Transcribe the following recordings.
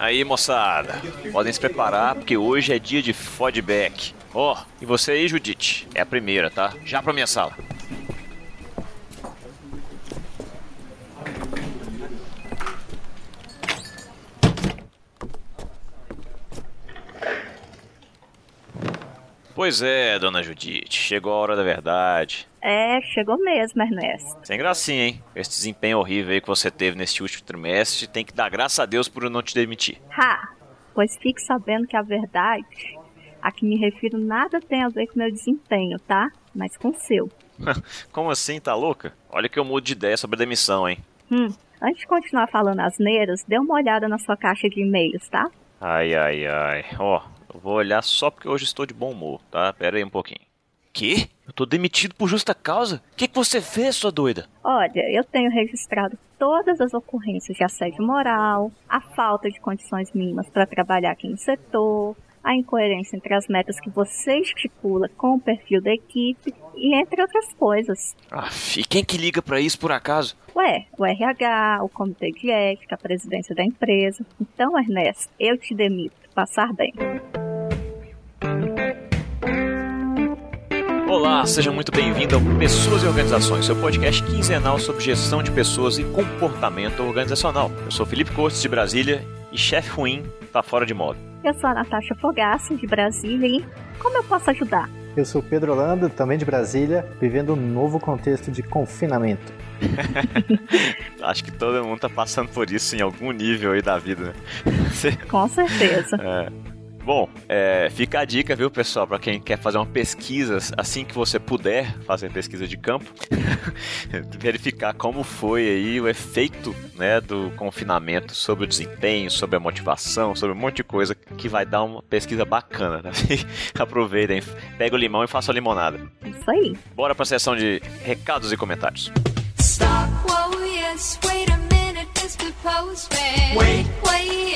Aí, moçada, podem se preparar porque hoje é dia de feedback. Ó, oh, e você aí, Judite? É a primeira, tá? Já pra minha sala. Pois é, dona Judite, chegou a hora da verdade. É, chegou mesmo, Ernesto. Sem gracinha, hein? Esse desempenho horrível aí que você teve neste último trimestre, tem que dar graças a Deus por eu não te demitir. Ha! Pois fique sabendo que a verdade a que me refiro nada tem a ver com meu desempenho, tá? Mas com o seu. Como assim, tá louca? Olha que eu mudo de ideia sobre a demissão, hein? Hum, antes de continuar falando asneiras, dê uma olhada na sua caixa de e-mails, tá? Ai, ai, ai. Ó, oh, eu vou olhar só porque hoje estou de bom humor, tá? Pera aí um pouquinho. Quê? Eu tô demitido por justa causa? O que, que você fez, sua doida? Olha, eu tenho registrado todas as ocorrências de assédio moral, a falta de condições mínimas para trabalhar aqui no setor, a incoerência entre as metas que você estipula com o perfil da equipe e entre outras coisas. Ah, e quem que liga para isso por acaso? Ué, o RH, o comitê de ética, a presidência da empresa. Então, Ernesto, eu te demito. Passar bem. Olá, seja muito bem-vindo ao Pessoas e Organizações, seu podcast quinzenal sobre gestão de pessoas e comportamento organizacional. Eu sou Felipe Cortes de Brasília e chefe ruim tá fora de moda. Eu sou a Natasha Fogassi, de Brasília, e como eu posso ajudar? Eu sou Pedro Orlando, também de Brasília, vivendo um novo contexto de confinamento. Acho que todo mundo tá passando por isso em algum nível aí da vida, né? Com certeza. É. Bom, é, fica a dica, viu, pessoal, para quem quer fazer uma pesquisa assim que você puder fazer pesquisa de campo, verificar como foi aí o efeito, né, do confinamento sobre o desempenho, sobre a motivação, sobre um monte de coisa que vai dar uma pesquisa bacana, né? Aproveitem, pega o limão e faça a limonada. Isso aí. Bora para a sessão de recados e comentários. Yes, wait a minute, Mr. Postman. Wait, wait,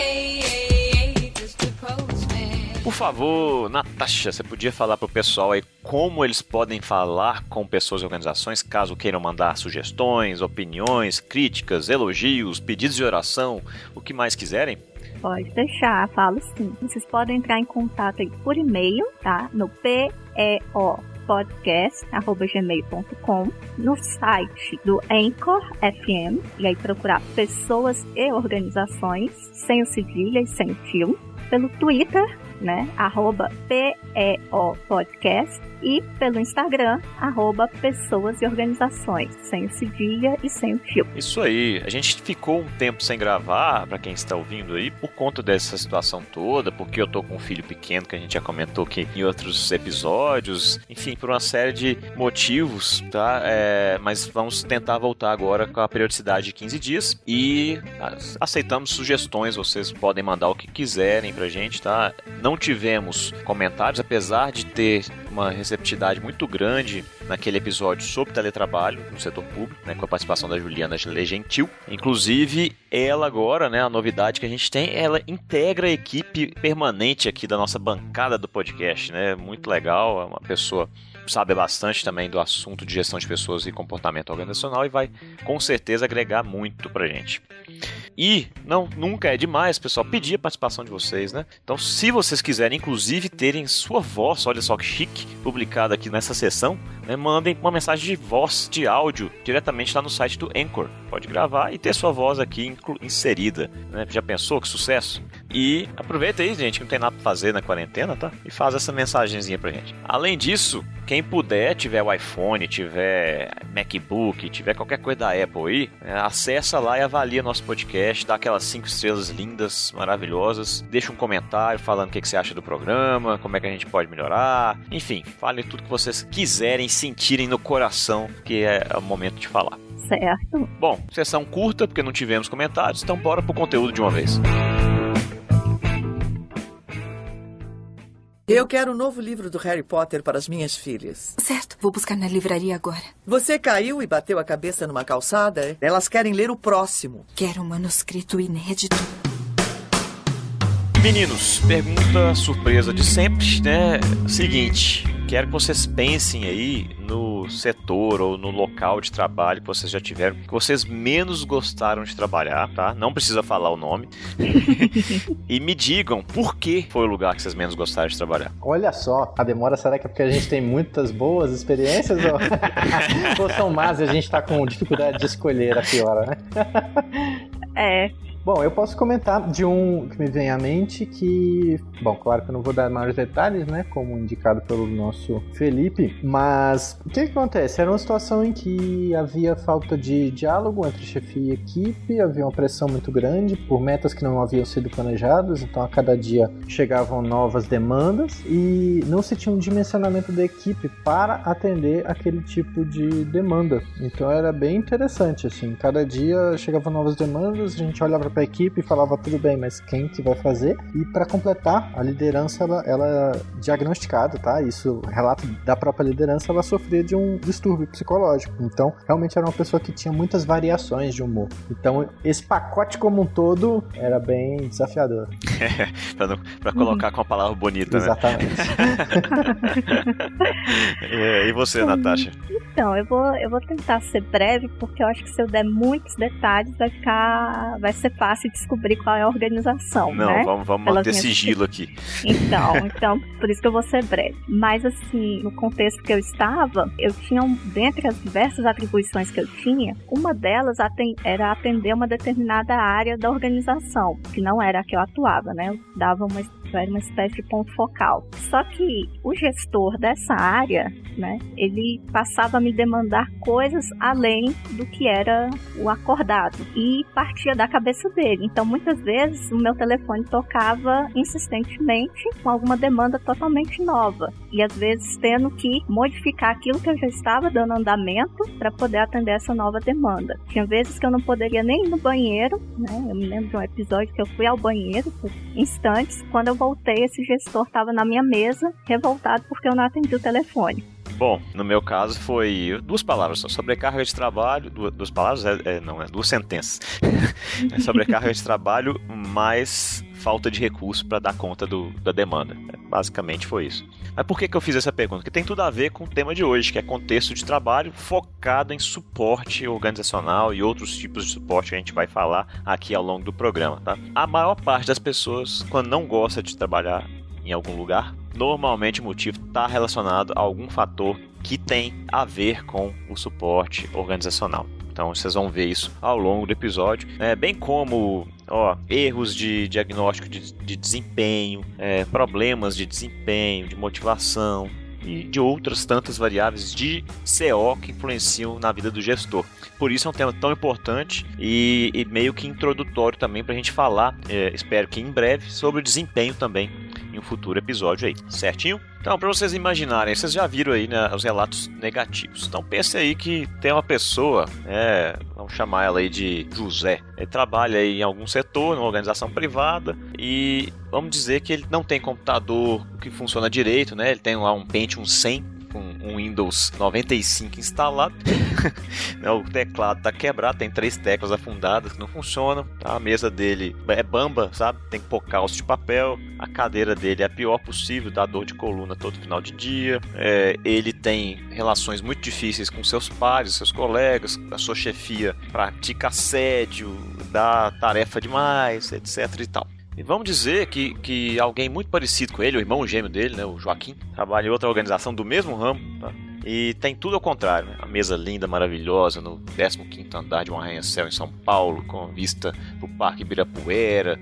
por favor, Natasha, você podia falar pro pessoal aí como eles podem falar com pessoas e organizações caso queiram mandar sugestões, opiniões, críticas, elogios, pedidos de oração, o que mais quiserem? Pode deixar, falo sim. Vocês podem entrar em contato aí por e-mail, tá? No PEO podcast@gmail.com, no site do Anchor FM e aí procurar pessoas e organizações sem o cedilha e sem o tio, pelo Twitter né? Arroba PEO Podcast e pelo Instagram, arroba Pessoas e Organizações, sem o cedilha e sem o tio. Isso aí, a gente ficou um tempo sem gravar, para quem está ouvindo aí, por conta dessa situação toda, porque eu tô com um filho pequeno, que a gente já comentou aqui em outros episódios, enfim, por uma série de motivos, tá? É, mas vamos tentar voltar agora com a periodicidade de 15 dias e aceitamos sugestões, vocês podem mandar o que quiserem pra gente, tá? Não tivemos comentários, apesar de ter uma receptividade muito grande naquele episódio sobre teletrabalho no setor público, né, com a participação da Juliana Gentil. Inclusive, ela agora, né, a novidade que a gente tem, ela integra a equipe permanente aqui da nossa bancada do podcast, né? Muito legal, é uma pessoa sabe bastante também do assunto de gestão de pessoas e comportamento organizacional e vai com certeza agregar muito pra gente. E não nunca é demais, pessoal, pedir a participação de vocês, né? Então, se vocês quiserem inclusive terem sua voz, olha só que chique, publicada aqui nessa sessão, né, mandem uma mensagem de voz, de áudio, diretamente lá no site do Anchor. Pode gravar e ter sua voz aqui inserida. Né? Já pensou que sucesso? E aproveita aí, gente, que não tem nada pra fazer na quarentena, tá? E faz essa mensagenzinha pra gente. Além disso, quem puder, tiver o iPhone, tiver MacBook, tiver qualquer coisa da Apple aí, é, acessa lá e avalia nosso podcast, dá aquelas cinco estrelas lindas, maravilhosas, deixa um comentário falando o que, que você acha do programa, como é que a gente pode melhorar, enfim, fale tudo que vocês quiserem, sentirem no coração, que é o momento de falar. Certo. Bom, sessão curta, porque não tivemos comentários, então bora pro conteúdo de uma vez. Eu quero o um novo livro do Harry Potter para as minhas filhas. Certo, vou buscar na livraria agora. Você caiu e bateu a cabeça numa calçada? Elas querem ler o próximo. Quero um manuscrito inédito. Meninos, pergunta surpresa de sempre, né? Seguinte, quero que vocês pensem aí no setor ou no local de trabalho que vocês já tiveram, que vocês menos gostaram de trabalhar, tá? Não precisa falar o nome. e me digam por que foi o lugar que vocês menos gostaram de trabalhar. Olha só, a demora será que é porque a gente tem muitas boas experiências ou, ou são más e a gente tá com dificuldade de escolher a pior, né? É, Bom, eu posso comentar de um que me vem à mente que, bom, claro que eu não vou dar maiores detalhes, né, como indicado pelo nosso Felipe, mas o que, que acontece? Era uma situação em que havia falta de diálogo entre chefia e equipe, havia uma pressão muito grande por metas que não haviam sido planejadas, então a cada dia chegavam novas demandas e não se tinha um dimensionamento da equipe para atender aquele tipo de demanda. Então era bem interessante, assim, cada dia chegavam novas demandas, a gente olhava para a equipe e falava tudo bem, mas quem que vai fazer? E para completar, a liderança ela, ela é diagnosticada, tá? Isso relato da própria liderança, ela sofria de um distúrbio psicológico. Então, realmente era uma pessoa que tinha muitas variações de humor. Então, esse pacote como um todo era bem desafiador. para colocar com a palavra bonita, né? Exatamente. e você, Natasha? Então, eu vou, eu vou tentar ser breve, porque eu acho que se eu der muitos detalhes, vai ficar. vai ser fácil descobrir qual é a organização. Não, né? vamos, vamos Pelas manter minhas sigilo aqui. Então, então, por isso que eu vou ser breve. Mas assim, no contexto que eu estava, eu tinha, dentre as diversas atribuições que eu tinha, uma delas era atender uma determinada área da organização, que não era a que eu atuava, né? Eu dava uma, era uma espécie de ponto focal. Só que o gestor dessa área, né, ele passava a me demandar coisas além do que era o acordado e partia da cabeça dele. Então, muitas vezes, o meu telefone tocava insistentemente com alguma demanda totalmente nova. E às vezes tendo que modificar aquilo que eu já estava dando andamento para poder atender essa nova demanda. Tinha vezes que eu não poderia nem ir no banheiro, né? Eu me lembro de um episódio que eu fui ao banheiro por instantes. Quando eu voltei, esse gestor estava na minha mesa, revoltado porque eu não atendi o telefone. Bom, no meu caso foi duas palavras só. Sobrecarga de trabalho. Duas, duas palavras? É, é, não, é duas sentenças. é sobrecarga de trabalho mais falta de recurso para dar conta do, da demanda. É, basicamente foi isso. Mas por que, que eu fiz essa pergunta? Porque tem tudo a ver com o tema de hoje, que é contexto de trabalho focado em suporte organizacional e outros tipos de suporte que a gente vai falar aqui ao longo do programa. Tá? A maior parte das pessoas, quando não gosta de trabalhar em algum lugar, normalmente o motivo está relacionado a algum fator que tem a ver com o suporte organizacional. Então vocês vão ver isso ao longo do episódio, é, bem como ó, erros de diagnóstico de, de desempenho, é, problemas de desempenho, de motivação e de outras tantas variáveis de CO que influenciam na vida do gestor. Por isso é um tema tão importante e, e meio que introdutório também para a gente falar, é, espero que em breve, sobre o desempenho também em um futuro episódio aí, certinho? Então, para vocês imaginarem, vocês já viram aí né, os relatos negativos. Então, pense aí que tem uma pessoa, é, vamos chamar ela aí de José. Ele trabalha aí em algum setor, numa organização privada, e vamos dizer que ele não tem computador que funciona direito, né? Ele tem lá um Pentium 100 com um Windows 95 instalado. o teclado tá quebrado, tem três teclas afundadas que não funcionam. A mesa dele é bamba, sabe? Tem que pôr calço de papel. A cadeira dele é a pior possível, dá dor de coluna todo final de dia. É, ele tem relações muito difíceis com seus pares, seus colegas. A sua chefia pratica assédio, dá tarefa demais, etc e tal. E vamos dizer que, que alguém muito parecido com ele, o irmão gêmeo dele, né, o Joaquim, trabalha em outra organização do mesmo ramo, tá? E tem tudo ao contrário, né? A mesa linda, maravilhosa, no 15 andar de um arranha-céu em São Paulo, com vista pro Parque Ibirapuera,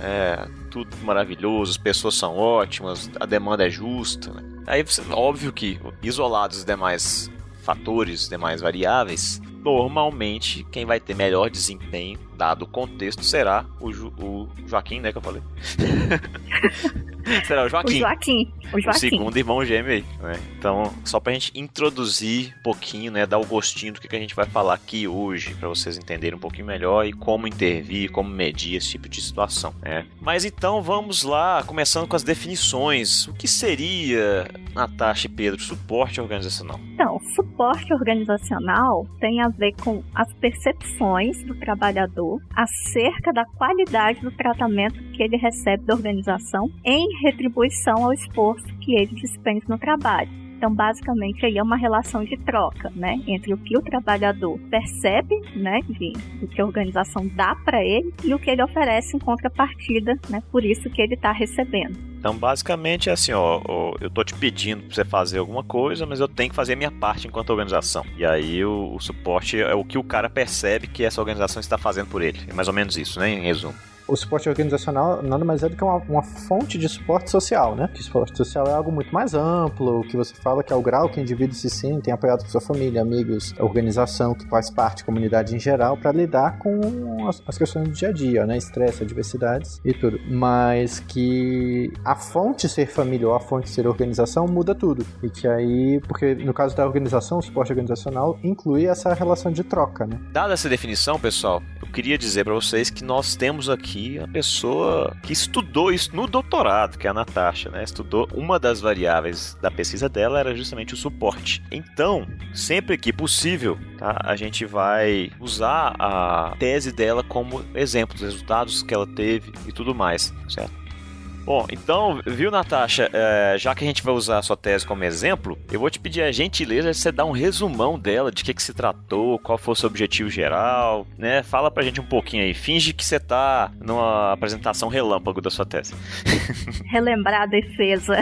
é, tudo maravilhoso, as pessoas são ótimas, a demanda é justa, né? Aí, óbvio que, isolados os demais fatores, demais variáveis, normalmente quem vai ter melhor desempenho, dado o contexto, será o, jo o Joaquim, né, que eu falei. será o Joaquim. O Joaquim. O, Joaquim. o segundo irmão gêmeo aí. Né? Então, só pra gente introduzir um pouquinho, né, dar o gostinho do que, que a gente vai falar aqui hoje, para vocês entenderem um pouquinho melhor e como intervir, como medir esse tipo de situação. Né? Mas então vamos lá, começando com as definições. O que seria, Natasha e Pedro, suporte organizacional? Então, suporte organizacional tem a ver com as percepções do trabalhador acerca da qualidade do tratamento que ele recebe da organização em retribuição ao esforço que ele despende no trabalho. Então, basicamente, aí é uma relação de troca, né, entre o que o trabalhador percebe, né, de que a organização dá para ele e o que ele oferece em contrapartida, né, por isso que ele está recebendo. Então, basicamente é assim, ó, eu tô te pedindo pra você fazer alguma coisa, mas eu tenho que fazer a minha parte enquanto organização. E aí o, o suporte é o que o cara percebe que essa organização está fazendo por ele. É mais ou menos isso, né, em resumo o suporte organizacional nada mais é do que uma, uma, fonte de suporte social, né? Que suporte social é algo muito mais amplo, que você fala que é o grau que o indivíduo se sente apoiado por sua família, amigos, organização que faz parte, comunidade em geral, para lidar com as, as, questões do dia a dia, né? Estresse, adversidades e tudo. Mas que a fonte ser família ou a fonte ser organização muda tudo. E que aí, porque no caso da organização, o suporte organizacional inclui essa relação de troca, né? Dada essa definição, pessoal, eu queria dizer para vocês que nós temos aqui aqui a pessoa que estudou isso no doutorado, que é a Natasha, né? Estudou uma das variáveis da pesquisa dela era justamente o suporte. Então, sempre que possível, tá? A gente vai usar a tese dela como exemplo dos resultados que ela teve e tudo mais, certo? Bom, então, viu, Natasha? É, já que a gente vai usar a sua tese como exemplo, eu vou te pedir a gentileza de você dar um resumão dela, de que, que se tratou, qual foi o seu objetivo geral, né? Fala pra gente um pouquinho aí. Finge que você tá numa apresentação relâmpago da sua tese. Relembrar a defesa.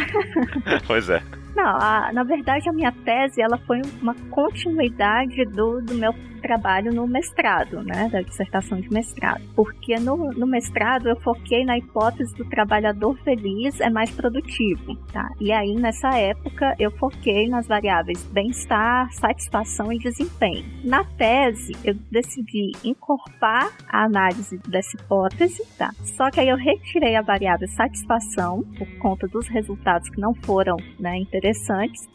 pois é. Não, a, na verdade a minha tese ela foi uma continuidade do, do meu trabalho no mestrado, né, da dissertação de mestrado. Porque no, no mestrado eu foquei na hipótese do trabalhador feliz é mais produtivo, tá? E aí nessa época eu foquei nas variáveis bem-estar, satisfação e desempenho. Na tese eu decidi incorporar a análise dessa hipótese, tá? Só que aí eu retirei a variável satisfação por conta dos resultados que não foram, né,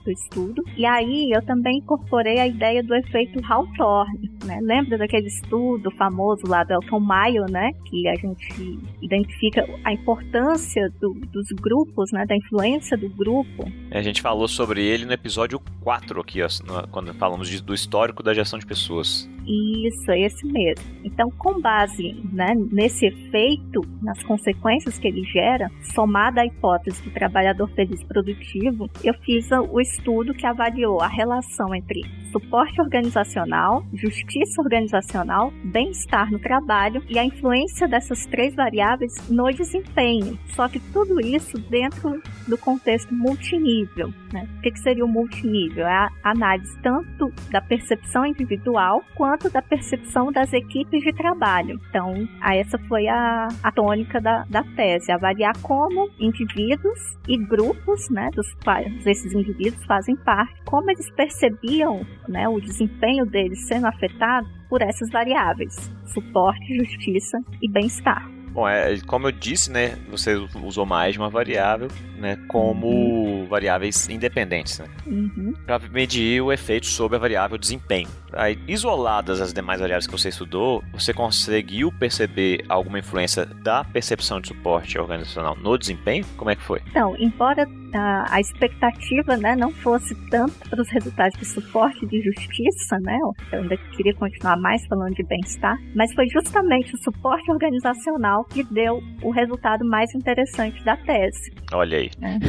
do estudo. E aí eu também incorporei a ideia do efeito Hawthorne né? Lembra daquele estudo famoso lá do Elton Mayo, né? Que a gente identifica a importância do, dos grupos, né? Da influência do grupo. A gente falou sobre ele no episódio 4 aqui, ó, quando falamos de, do histórico da gestão de pessoas. Isso, é esse mesmo. Então, com base né, nesse efeito, nas consequências que ele gera, somada à hipótese do trabalhador feliz produtivo, eu fiz o estudo que avaliou a relação entre suporte organizacional, justiça organizacional, bem-estar no trabalho e a influência dessas três variáveis no desempenho. Só que tudo isso dentro do contexto multinível. Né? O que seria o multinível? É a análise tanto da percepção individual quanto da percepção das equipes de trabalho. Então, essa foi a, a tônica da, da tese, avaliar como indivíduos e grupos, né, dos quais esses indivíduos fazem parte, como eles percebiam né, o desempenho deles sendo afetado por essas variáveis: suporte, justiça e bem-estar. Bom, é, como eu disse, né, você usou mais de uma variável, né, como uhum. variáveis independentes, né, uhum. para medir o efeito sobre a variável desempenho. Aí, isoladas as demais variáveis que você estudou, você conseguiu perceber alguma influência da percepção de suporte organizacional no desempenho? Como é que foi? Então, embora a, a expectativa né, não fosse tanto para os resultados de suporte de justiça, né, eu ainda queria continuar mais falando de bem-estar, mas foi justamente o suporte organizacional que deu o resultado mais interessante da tese. Olha aí. Né?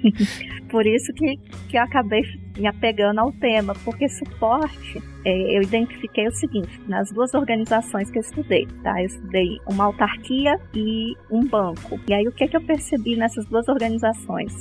Por isso que, que eu acabei me apegando ao tema, porque suporte, eu identifiquei o seguinte, nas duas organizações que eu estudei, tá? Eu estudei uma autarquia e um banco. E aí o que, que eu percebi nessas duas organizações?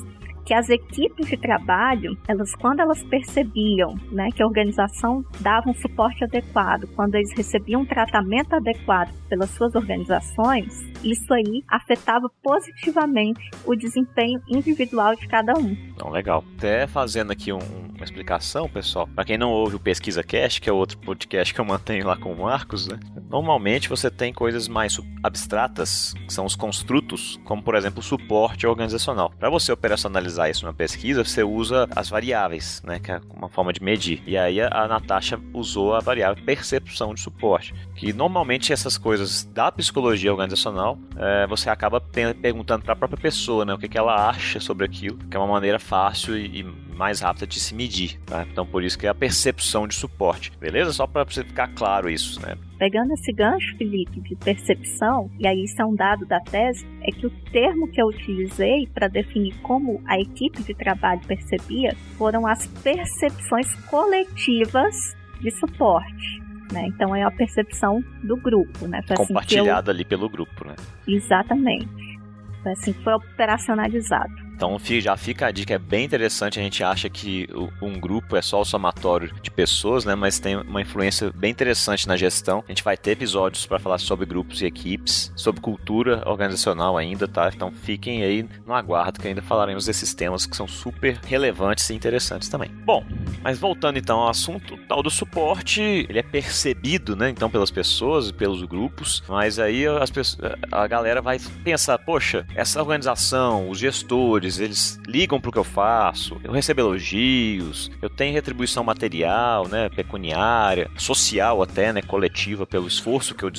Que as equipes de trabalho, elas quando elas percebiam, né, que a organização dava um suporte adequado, quando eles recebiam um tratamento adequado pelas suas organizações, isso aí afetava positivamente o desempenho individual de cada um. Então, legal. Até fazendo aqui um, uma explicação, pessoal, para quem não ouve o Pesquisa Cast, que é outro podcast que eu mantenho lá com o Marcos, né? Normalmente você tem coisas mais abstratas, que são os construtos, como por exemplo o suporte organizacional. Para você operacionalizar isso numa pesquisa, você usa as variáveis, né, que é uma forma de medir. E aí a Natasha usou a variável percepção de suporte, que normalmente essas coisas da psicologia organizacional, é, você acaba perguntando para a própria pessoa, né, o que, que ela acha sobre aquilo, que é uma maneira fácil e mais rápida de se medir, tá? Então por isso que é a percepção de suporte, beleza? Só para você ficar claro isso, né? Pegando esse gancho, Felipe, de percepção, e aí isso é um dado da tese, é que o termo que eu utilizei para definir como a equipe de trabalho percebia foram as percepções coletivas de suporte. Né? Então é a percepção do grupo, né? Foi Compartilhada assim eu... ali pelo grupo, né? Exatamente. Foi assim que foi operacionalizado. Então já fica a dica, é bem interessante. A gente acha que um grupo é só o somatório de pessoas, né? Mas tem uma influência bem interessante na gestão. A gente vai ter episódios para falar sobre grupos e equipes, sobre cultura organizacional ainda, tá? Então fiquem aí no aguardo que ainda falaremos desses temas que são super relevantes e interessantes também. Bom, mas voltando então ao assunto, tal do suporte, ele é percebido, né? Então pelas pessoas, pelos grupos, mas aí as pessoas, a galera vai pensar, poxa, essa organização, os gestores eles ligam pro que eu faço, eu recebo elogios, eu tenho retribuição material, né, pecuniária, social até, né, coletiva pelo esforço que eu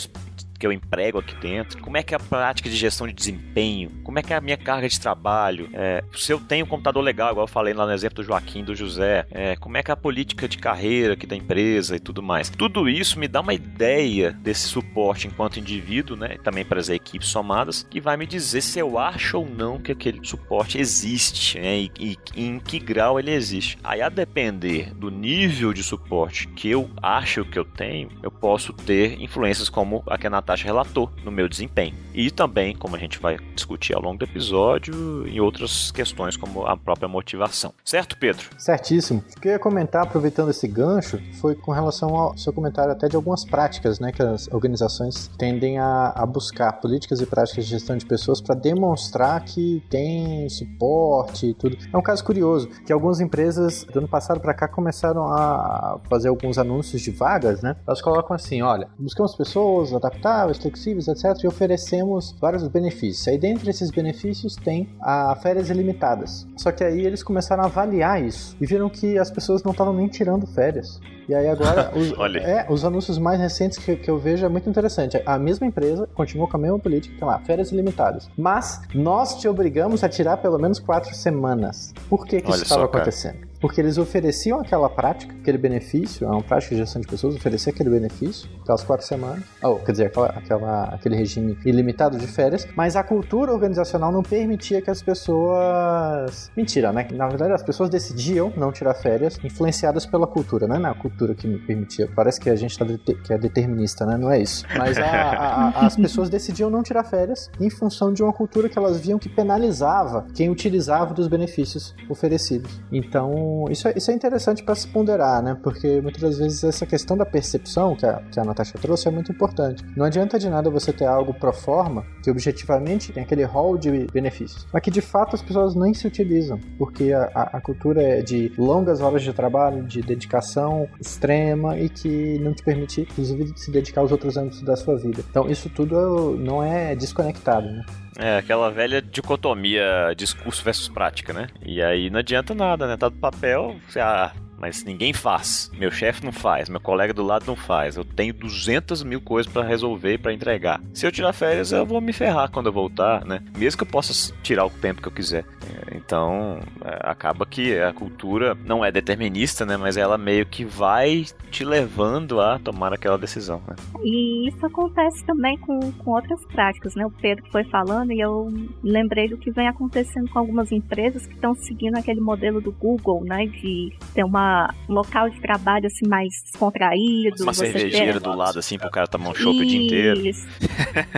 que eu emprego aqui dentro, como é que é a prática de gestão de desempenho, como é que é a minha carga de trabalho, é, se eu tenho um computador legal, igual eu falei lá no exemplo do Joaquim, do José, é, como é que é a política de carreira aqui da empresa e tudo mais. Tudo isso me dá uma ideia desse suporte enquanto indivíduo, né, também para as equipes somadas, que vai me dizer se eu acho ou não que aquele suporte existe, né, e, e, e em que grau ele existe. Aí a depender do nível de suporte que eu acho que eu tenho, eu posso ter influências como a que a Natasha relatou no meu desempenho. E também, como a gente vai discutir ao longo do episódio, em outras questões como a própria motivação. Certo, Pedro? Certíssimo. O que eu ia comentar, aproveitando esse gancho, foi com relação ao seu comentário até de algumas práticas né, que as organizações tendem a, a buscar, políticas e práticas de gestão de pessoas para demonstrar que tem suporte e tudo. É um caso curioso, que algumas empresas do ano passado para cá começaram a fazer alguns anúncios de vagas, né? Elas colocam assim, olha, buscamos pessoas adaptadas flexíveis, etc. E oferecemos vários benefícios. Aí dentro desses benefícios tem a férias ilimitadas. Só que aí eles começaram a avaliar isso e viram que as pessoas não estavam nem tirando férias. E aí agora, os, é, os anúncios mais recentes que, que, eu vejo é muito interessante. A mesma empresa continua com a mesma política, tem lá, férias ilimitadas. Mas nós te obrigamos a tirar pelo menos quatro semanas. Por que, que isso estava acontecendo? Porque eles ofereciam aquela prática, aquele benefício, é uma prática de gestão de pessoas, oferecer aquele benefício, aquelas quatro semanas, ou quer dizer, aquela, aquela, aquele regime ilimitado de férias, mas a cultura organizacional não permitia que as pessoas. Mentira, né? Na verdade, as pessoas decidiam não tirar férias, influenciadas pela cultura, não é na cultura que me permitia. Parece que a gente tá que é determinista, né? Não é isso. Mas a, a, as pessoas decidiam não tirar férias em função de uma cultura que elas viam que penalizava quem utilizava dos benefícios oferecidos. Então, isso, é, isso é interessante para se ponderar, né? Porque muitas das vezes essa questão da percepção que a, que a Natasha trouxe é muito importante. Não adianta de nada você ter algo pro forma que objetivamente tem aquele rol de benefícios, mas que de fato as pessoas nem se utilizam, porque a, a, cultura é de longas horas de trabalho, de dedicação extrema e que não te permite, inclusive, se dedicar aos outros âmbitos da sua vida. Então, isso tudo não é desconectado, né? É, aquela velha dicotomia discurso versus prática, né? E aí não adianta nada, né? Tá do papel, você, ah, mas ninguém faz. Meu chefe não faz, meu colega do lado não faz. Eu tenho 200 mil coisas para resolver e para entregar. Se eu tirar férias, eu vou me ferrar quando eu voltar, né? Mesmo que eu possa tirar o tempo que eu quiser. É, então, é, acaba que a cultura não é determinista, né? Mas ela meio que vai te levando a tomar aquela decisão, né? E isso acontece também com, com outras práticas, né? O Pedro foi falando e eu lembrei do que vem acontecendo com algumas empresas que estão seguindo aquele modelo do Google, né? De ter uma local de trabalho assim mais descontraído. Uma cervejeira do lado assim pro cara tomar um chopp o dia inteiro.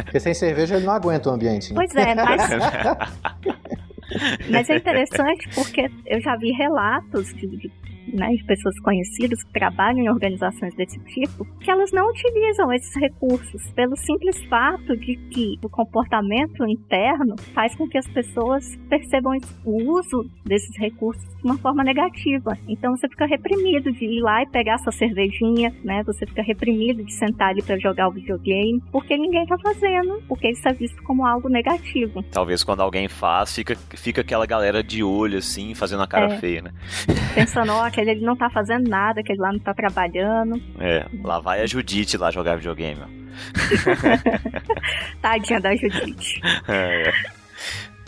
Porque sem cerveja ele não aguenta o ambiente. Né? Pois é, mas. mas é interessante porque eu já vi relatos de, de né, de pessoas conhecidas que trabalham em organizações desse tipo, que elas não utilizam esses recursos pelo simples fato de que o comportamento interno faz com que as pessoas percebam o uso desses recursos de uma forma negativa. Então você fica reprimido de ir lá e pegar sua cervejinha, né? Você fica reprimido de sentar ali para jogar o videogame, porque ninguém tá fazendo, porque isso é visto como algo negativo. Talvez quando alguém faz, fica, fica aquela galera de olho assim, fazendo a cara é. feia, né? Pensando, ó, aquele ele não tá fazendo nada, aquele lá não tá trabalhando. É, lá vai a Judite lá jogar videogame. Tadinha da Judite. É, é.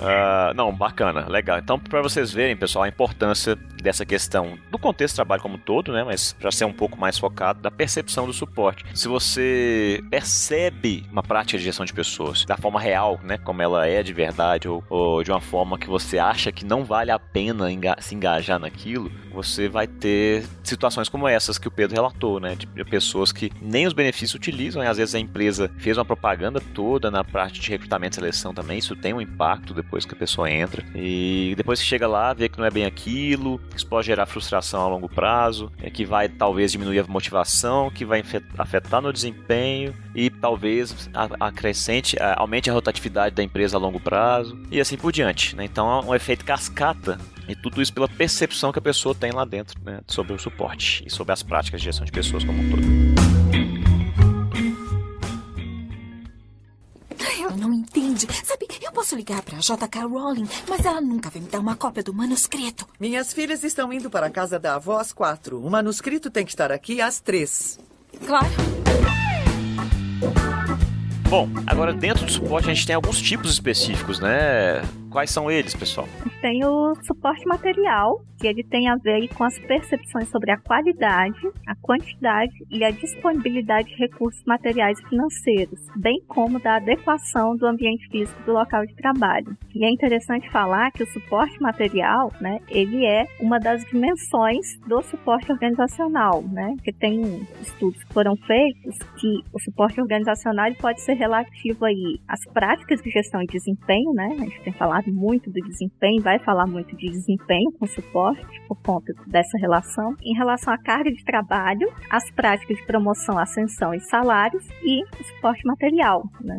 Uh, não, bacana, legal. Então, para vocês verem, pessoal, a importância dessa questão do contexto do trabalho como todo, né? Mas para ser um pouco mais focado da percepção do suporte. Se você percebe uma prática de gestão de pessoas da forma real, né? Como ela é de verdade, ou, ou de uma forma que você acha que não vale a pena enga se engajar naquilo, você vai ter situações como essas que o Pedro relatou, né? De pessoas que nem os benefícios utilizam, e às vezes a empresa fez uma propaganda toda na parte de recrutamento e seleção também, isso tem um impacto depois que a pessoa entra. E depois que chega lá, vê que não é bem aquilo, isso pode gerar frustração a longo prazo, é que vai talvez diminuir a motivação, que vai afetar no desempenho e talvez acrescente, aumente a rotatividade da empresa a longo prazo e assim por diante. Né? Então é um efeito cascata e tudo isso pela percepção que a pessoa tem lá dentro né, sobre o suporte e sobre as práticas de gestão de pessoas como um todo. Ela não entende. Sabe, eu posso ligar para a J.K. Rowling, mas ela nunca vai me dar uma cópia do manuscrito. Minhas filhas estão indo para a casa da avó às quatro. O manuscrito tem que estar aqui às três. Claro. Bom, agora dentro do suporte a gente tem alguns tipos específicos, né? Quais são eles, pessoal? Tem o suporte material, que ele tem a ver com as percepções sobre a qualidade, a quantidade e a disponibilidade de recursos materiais e financeiros, bem como da adequação do ambiente físico do local de trabalho. E é interessante falar que o suporte material, né, ele é uma das dimensões do suporte organizacional, né? Que tem estudos que foram feitos que o suporte organizacional pode ser relativo aí às práticas de gestão e desempenho, né? A gente tem falado muito do desempenho, vai falar muito de desempenho com suporte por conta dessa relação. Em relação à carga de trabalho, as práticas de promoção, ascensão e salários e o suporte material, né?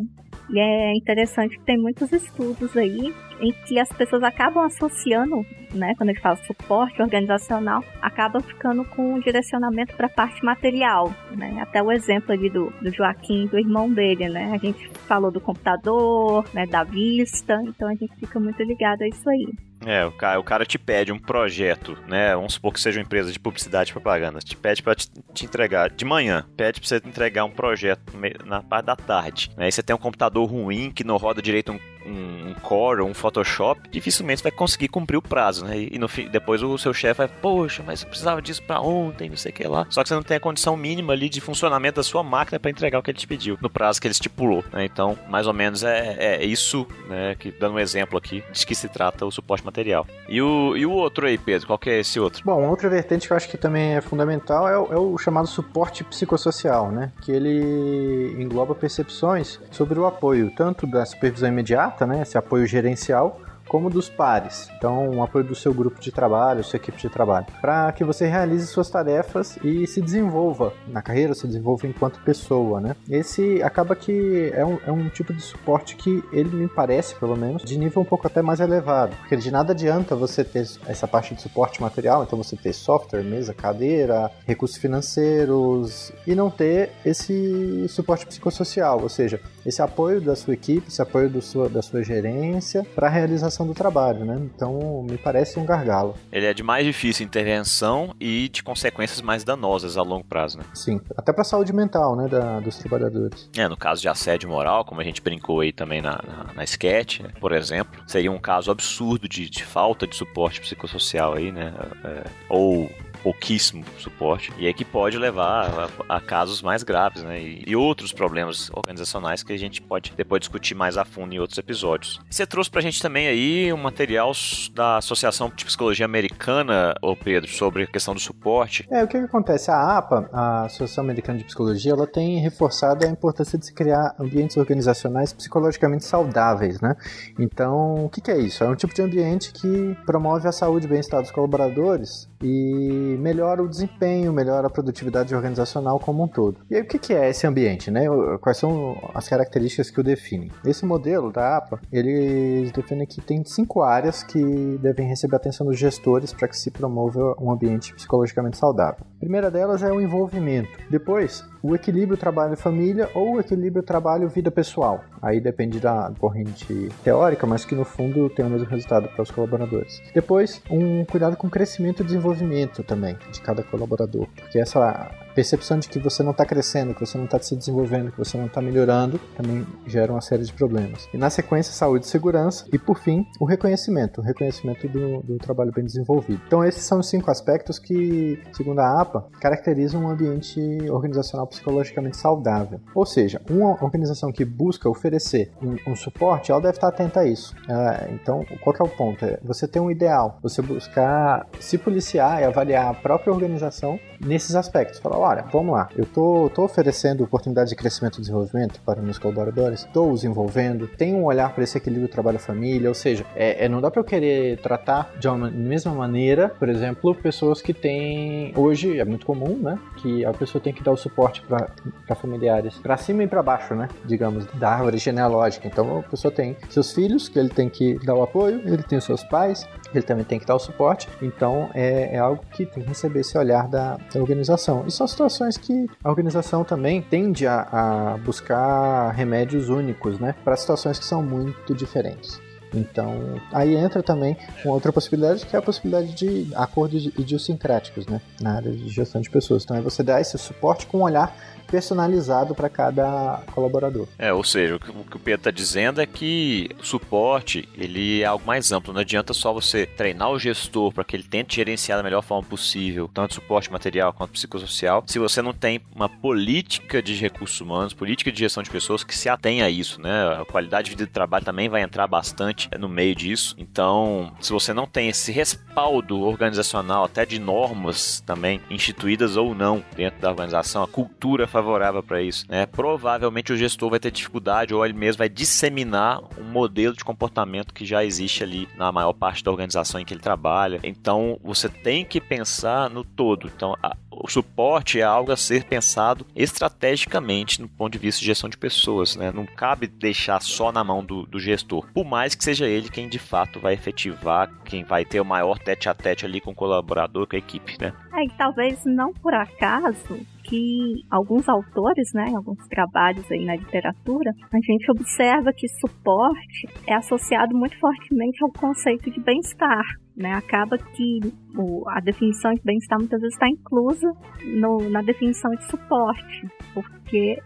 E é interessante que tem muitos estudos aí em que as pessoas acabam associando, né, quando a gente fala suporte organizacional, acabam ficando com um direcionamento para a parte material, né? Até o exemplo ali do, do Joaquim, do irmão dele, né? A gente falou do computador, né, da vista, então a gente fica muito ligado a isso aí. É, o cara, o cara te pede um projeto, né? Vamos supor que seja uma empresa de publicidade e propaganda. Te pede para te, te, entregar de manhã, pede para você entregar um projeto na parte da tarde. Aí né? você tem um computador ruim que não roda direito um um, Core ou um Photoshop, dificilmente vai conseguir cumprir o prazo, né? E no fim, depois o seu chefe vai, poxa, mas eu precisava disso para ontem, não sei o que lá. Só que você não tem a condição mínima ali de funcionamento da sua máquina para entregar o que ele te pediu, no prazo que ele estipulou, né? Então, mais ou menos é, é isso, né? Que dando um exemplo aqui de que se trata o suporte material. E o, e o outro aí, Pedro, qual que é esse outro? Bom, outra vertente que eu acho que também é fundamental é o, é o chamado suporte psicossocial, né? Que ele engloba percepções sobre o apoio, tanto da supervisão imediata né, esse apoio gerencial, como dos pares. Então, um apoio do seu grupo de trabalho, sua equipe de trabalho, para que você realize suas tarefas e se desenvolva na carreira, se desenvolva enquanto pessoa, né? Esse acaba que é um, é um tipo de suporte que ele me parece, pelo menos, de nível um pouco até mais elevado, porque de nada adianta você ter essa parte de suporte material, então você ter software, mesa, cadeira, recursos financeiros e não ter esse suporte psicossocial, ou seja, esse apoio da sua equipe, esse apoio do sua, da sua gerência para a realização do trabalho, né? Então, me parece um gargalo. Ele é de mais difícil intervenção e de consequências mais danosas a longo prazo, né? Sim, até para a saúde mental, né, da, dos trabalhadores. É, no caso de assédio moral, como a gente brincou aí também na, na, na sketch, né, por exemplo, seria um caso absurdo de, de falta de suporte psicossocial aí, né? É, ou pouquíssimo suporte e é que pode levar a, a casos mais graves, né? E, e, outros problemas organizacionais que a gente pode depois discutir mais a fundo em outros episódios. Você trouxe pra gente também aí um material da Associação de Psicologia Americana, ô Pedro, sobre a questão do suporte. É, o que, que acontece? A APA, a Associação Americana de Psicologia, ela tem reforçado a importância de se criar ambientes organizacionais psicologicamente saudáveis, né? Então, o que, que é isso? É um tipo de ambiente que promove a saúde e bem-estar dos colaboradores e melhora o desempenho, melhora a produtividade organizacional como um todo. E aí, o que é esse ambiente, né? Quais são as características que o definem? Esse modelo da APA, eles definem que tem cinco áreas que devem receber atenção dos gestores para que se promova um ambiente psicologicamente saudável. A primeira delas é o envolvimento. Depois, o equilíbrio trabalho-família ou o equilíbrio trabalho-vida pessoal. Aí depende da corrente teórica, mas que no fundo tem o mesmo resultado para os colaboradores. Depois, um cuidado com o crescimento e desenvolvimento também de cada colaborador, porque essa percepção de que você não está crescendo, que você não está se desenvolvendo, que você não está melhorando, também gera uma série de problemas. E na sequência, saúde e segurança. E por fim, o reconhecimento, o reconhecimento do, do trabalho bem desenvolvido. Então esses são os cinco aspectos que, segundo a APA, caracterizam um ambiente organizacional psicologicamente saudável. Ou seja, uma organização que busca oferecer um, um suporte, ela deve estar atenta a isso. Uh, então, qual é o ponto? É você ter um ideal, você buscar se policiar e avaliar a própria organização nesses aspectos. Falar, olha, vamos lá, eu tô, tô oferecendo oportunidades de crescimento e desenvolvimento para meus colaboradores, estou os envolvendo, tenho um olhar para esse equilíbrio trabalho-família, ou seja, é, é, não dá para eu querer tratar de uma mesma maneira, por exemplo, pessoas que têm, hoje é muito comum, né, que a pessoa tem que dar o suporte para familiares, para cima e para baixo, né, digamos, da árvore genealógica. Então a pessoa tem seus filhos, que ele tem que dar o apoio, ele tem os seus pais, ele também tem que dar o suporte, então é, é algo que tem que receber esse olhar da, da, organização. E são situações que a organização também tende a, a buscar remédios únicos, né, para situações que são muito diferentes. Então, aí entra também uma outra possibilidade, que é a possibilidade de acordos idiosincráticos, né, na área de gestão de pessoas. Então, é você dar esse suporte com um olhar personalizado para cada colaborador. É, ou seja, o que o Pedro está dizendo é que o suporte ele é algo mais amplo. Não adianta só você treinar o gestor para que ele tente gerenciar da melhor forma possível, tanto suporte material quanto psicossocial, se você não tem uma política de recursos humanos, política de gestão de pessoas que se atenha a isso, né? A qualidade de vida do trabalho também vai entrar bastante no meio disso. Então, se você não tem esse respaldo organizacional, até de normas também instituídas ou não dentro da organização, a cultura favorável para isso, né? Provavelmente o gestor vai ter dificuldade ou ele mesmo vai disseminar um modelo de comportamento que já existe ali na maior parte da organização em que ele trabalha. Então, você tem que pensar no todo. Então, a, o suporte é algo a ser pensado estrategicamente no ponto de vista de gestão de pessoas, né? Não cabe deixar só na mão do, do gestor, por mais que seja ele quem de fato vai efetivar, quem vai ter o maior tete a tete ali com o colaborador, com a equipe, né? É, e talvez não por acaso que alguns autores, né, alguns trabalhos aí na literatura, a gente observa que suporte é associado muito fortemente ao conceito de bem-estar. Né? Acaba que o, a definição de bem-estar muitas vezes está inclusa no, na definição de suporte, porque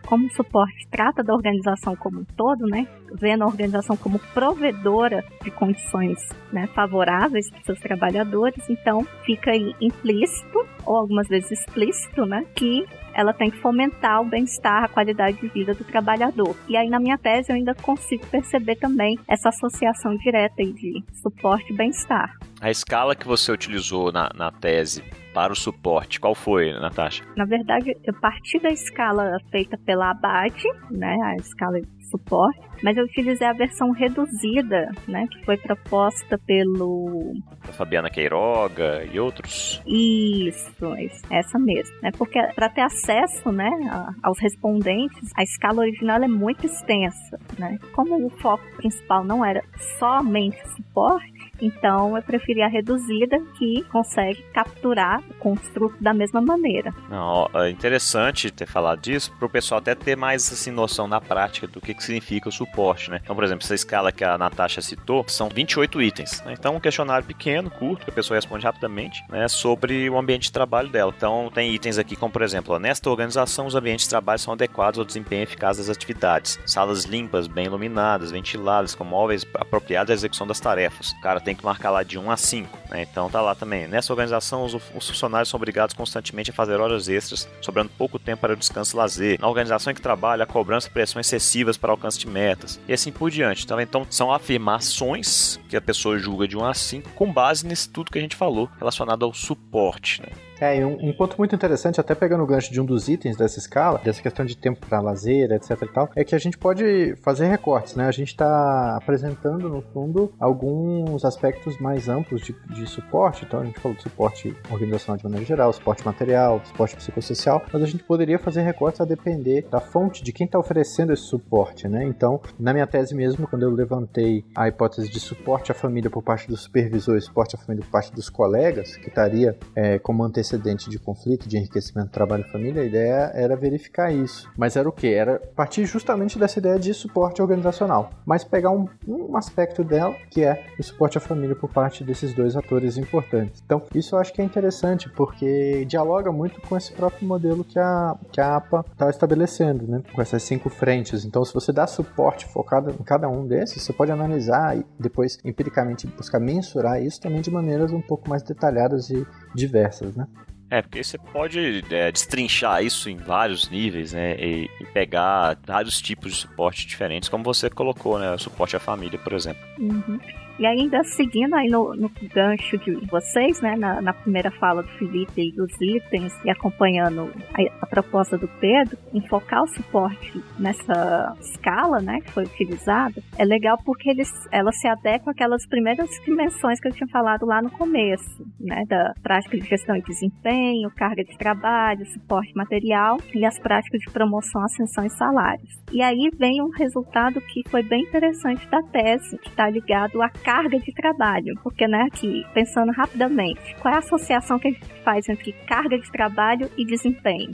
como o suporte trata da organização como um todo, né, vendo a organização como provedora de condições né, favoráveis para seus trabalhadores, então fica aí implícito ou algumas vezes explícito, né, que ela tem que fomentar o bem-estar, a qualidade de vida do trabalhador. E aí na minha tese eu ainda consigo perceber também essa associação direta de suporte e bem-estar. A escala que você utilizou na, na tese para o suporte, qual foi, Natasha? Na verdade, eu parti da escala feita pela Abad, né, a escala suporte, mas eu utilizei a versão reduzida, né, que foi proposta pelo Fabiana Queiroga e outros. Isso, essa mesmo, né? Porque para ter acesso, né, aos respondentes, a escala original é muito extensa, né? Como o foco principal não era somente suporte, então eu preferi a reduzida que consegue capturar o construto da mesma maneira. Não, é interessante ter falado disso para o pessoal até ter mais assim noção na prática do que, que significa o suporte, né? Então, por exemplo, essa escala que a Natasha citou são 28 itens, né? Então um questionário pequeno, curto, que a pessoa responde rapidamente, né, sobre o ambiente de trabalho dela. Então tem itens aqui como por exemplo, nesta organização os ambientes de trabalho são adequados ao desempenho eficaz das atividades, salas limpas, bem iluminadas, ventiladas, com móveis apropriados à execução das tarefas. O cara tem que marcar lá de 1 a 5. Né? Então tá lá também. Nessa organização, os, os, funcionários são obrigados constantemente a fazer horas extras, sobrando pouco tempo para o descanso e lazer. Na organização em que trabalha, a cobrança e pressão excessivas para alcance de metas. E assim por diante. Tá? Então são afirmações que a pessoa julga de 1 a 5 com base nesse tudo que a gente falou relacionado ao suporte. Né? É, e um, um, ponto muito interessante, até pegando o gancho de um dos itens dessa escala, dessa questão de tempo para lazer, etc e tal, é que a gente pode fazer recortes, né? A gente está apresentando, no fundo, alguns aspectos mais amplos de, de, suporte. Então, a gente falou de suporte organizacional de maneira geral, suporte material, suporte psicossocial, mas a gente poderia fazer recortes a depender da fonte de quem está oferecendo esse suporte, né? Então, na minha tese mesmo, quando eu levantei a hipótese de suporte à família por parte do supervisor e suporte à família por parte dos colegas, que estaria é, como antecedente antecedente de conflito, de enriquecimento, trabalho e família, a ideia era verificar isso. Mas era o que? Era partir justamente dessa ideia de suporte organizacional, mas pegar um, um aspecto dela, que é o suporte à família por parte desses dois atores importantes. Então, isso eu acho que é interessante, porque dialoga muito com esse próprio modelo que a, que a APA está estabelecendo, né? com essas cinco frentes. Então, se você dá suporte focado em cada um desses, você pode analisar e depois empiricamente buscar mensurar isso também de maneiras um pouco mais detalhadas e diversas, né? É, porque você pode é, destrinchar isso em vários níveis, né? E, e, pegar vários tipos de suporte diferentes, como você colocou, né? O suporte à família, por exemplo. Uhum. E ainda seguindo aí no, no gancho de vocês, né, na, na, primeira fala do Felipe e dos itens e acompanhando a, a, proposta do Pedro, enfocar o suporte nessa escala, né, que foi utilizada, é legal porque eles, ela se adequa àquelas primeiras dimensões que eu tinha falado lá no começo, né, da prática de gestão e desempenho, carga de trabalho, suporte material e as práticas de promoção, ascensão e salários. E aí vem um resultado que foi bem interessante da tese, que está ligado a carga de trabalho. Porque, né, aqui, pensando rapidamente, qual é a associação que a gente faz entre carga de trabalho e desempenho?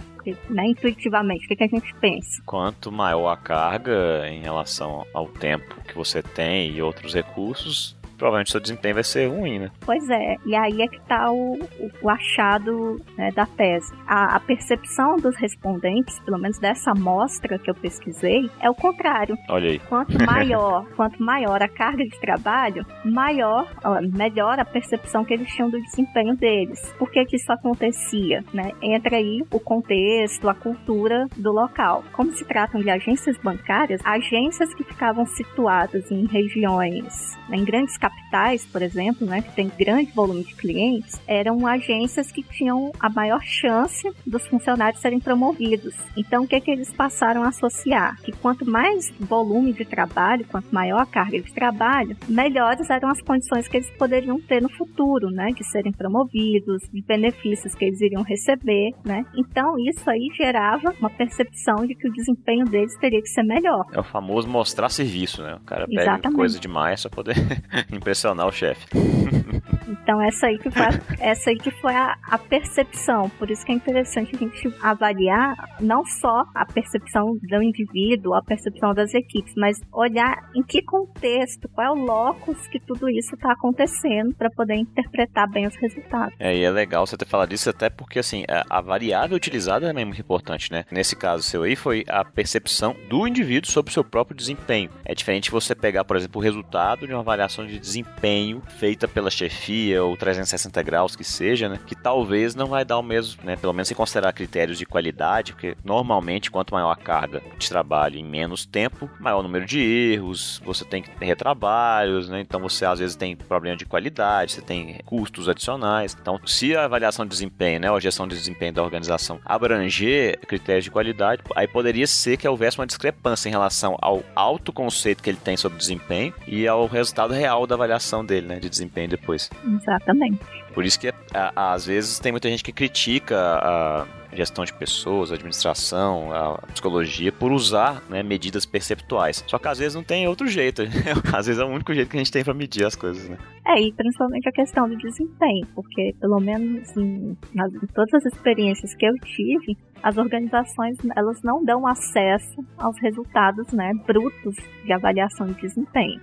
Né, intuitivamente, o que, que a gente pensa? Quanto maior a carga em relação ao tempo que você tem e outros recursos, provavelmente seu desempenho vai ser ruim, né? Pois é, e aí é que está o, o, achado né, da tese. A, a, percepção dos respondentes, pelo menos dessa amostra que eu pesquisei, é o contrário. Olha aí. Quanto maior, quanto maior a carga de trabalho, maior, melhor a percepção que eles tinham do desempenho deles. Por que, que isso acontecia? Né? Entra aí o contexto, a cultura do local. Como se tratam de agências bancárias, agências que ficavam situadas em regiões, né, em grandes capitais, capitais, por exemplo, né, que tem grande volume de clientes, eram agências que tinham a maior chance dos funcionários serem promovidos. Então, o que, é que eles passaram a associar? Que quanto mais volume de trabalho, quanto maior a carga de trabalho, melhores eram as condições que eles poderiam ter no futuro, né, de serem promovidos, de benefícios que eles iriam receber, né? Então, isso aí gerava uma percepção de que o desempenho deles teria que ser melhor. É o famoso mostrar serviço, né? O cara pega Exatamente. coisa demais para poder impressionar o chefe. Então essa aí que foi, a, essa aí que foi a, a, percepção. Por isso que é interessante a gente avaliar não só a percepção do indivíduo, a percepção das equipes, mas olhar em que contexto, qual é o locus que tudo isso está acontecendo para poder interpretar bem os resultados. É, e é legal você ter falado isso até porque assim, a, variável utilizada é muito importante, né? Nesse caso seu aí foi a percepção do indivíduo sobre o seu próprio desempenho. É diferente você pegar, por exemplo, o resultado de uma avaliação de desempenho feita pela chefia ou 360 graus que seja, né? Que talvez não vai dar o mesmo, né? Pelo menos sem considerar critérios de qualidade, porque normalmente quanto maior a carga de trabalho em menos tempo, maior o número de erros, você tem que ter retrabalhos, né? Então você às vezes tem problema de qualidade, você tem custos adicionais. Então, se a avaliação de desempenho, né, ou a gestão de desempenho da organização abranger critérios de qualidade, aí poderia ser que houvesse uma discrepância em relação ao alto conceito que ele tem sobre desempenho e ao resultado real da avaliação dele, né, de desempenho depois. Exatamente. Por isso que a, às vezes tem muita gente que critica a gestão de pessoas, a administração, a psicologia, por usar né, medidas perceptuais. Só que às vezes não tem outro jeito. às vezes é o único jeito que a gente tem para medir as coisas, né? É, e principalmente a questão do desempenho, porque pelo menos em, nas, em todas as experiências que eu tive, as organizações elas não dão acesso aos resultados né, brutos de avaliação de desempenho.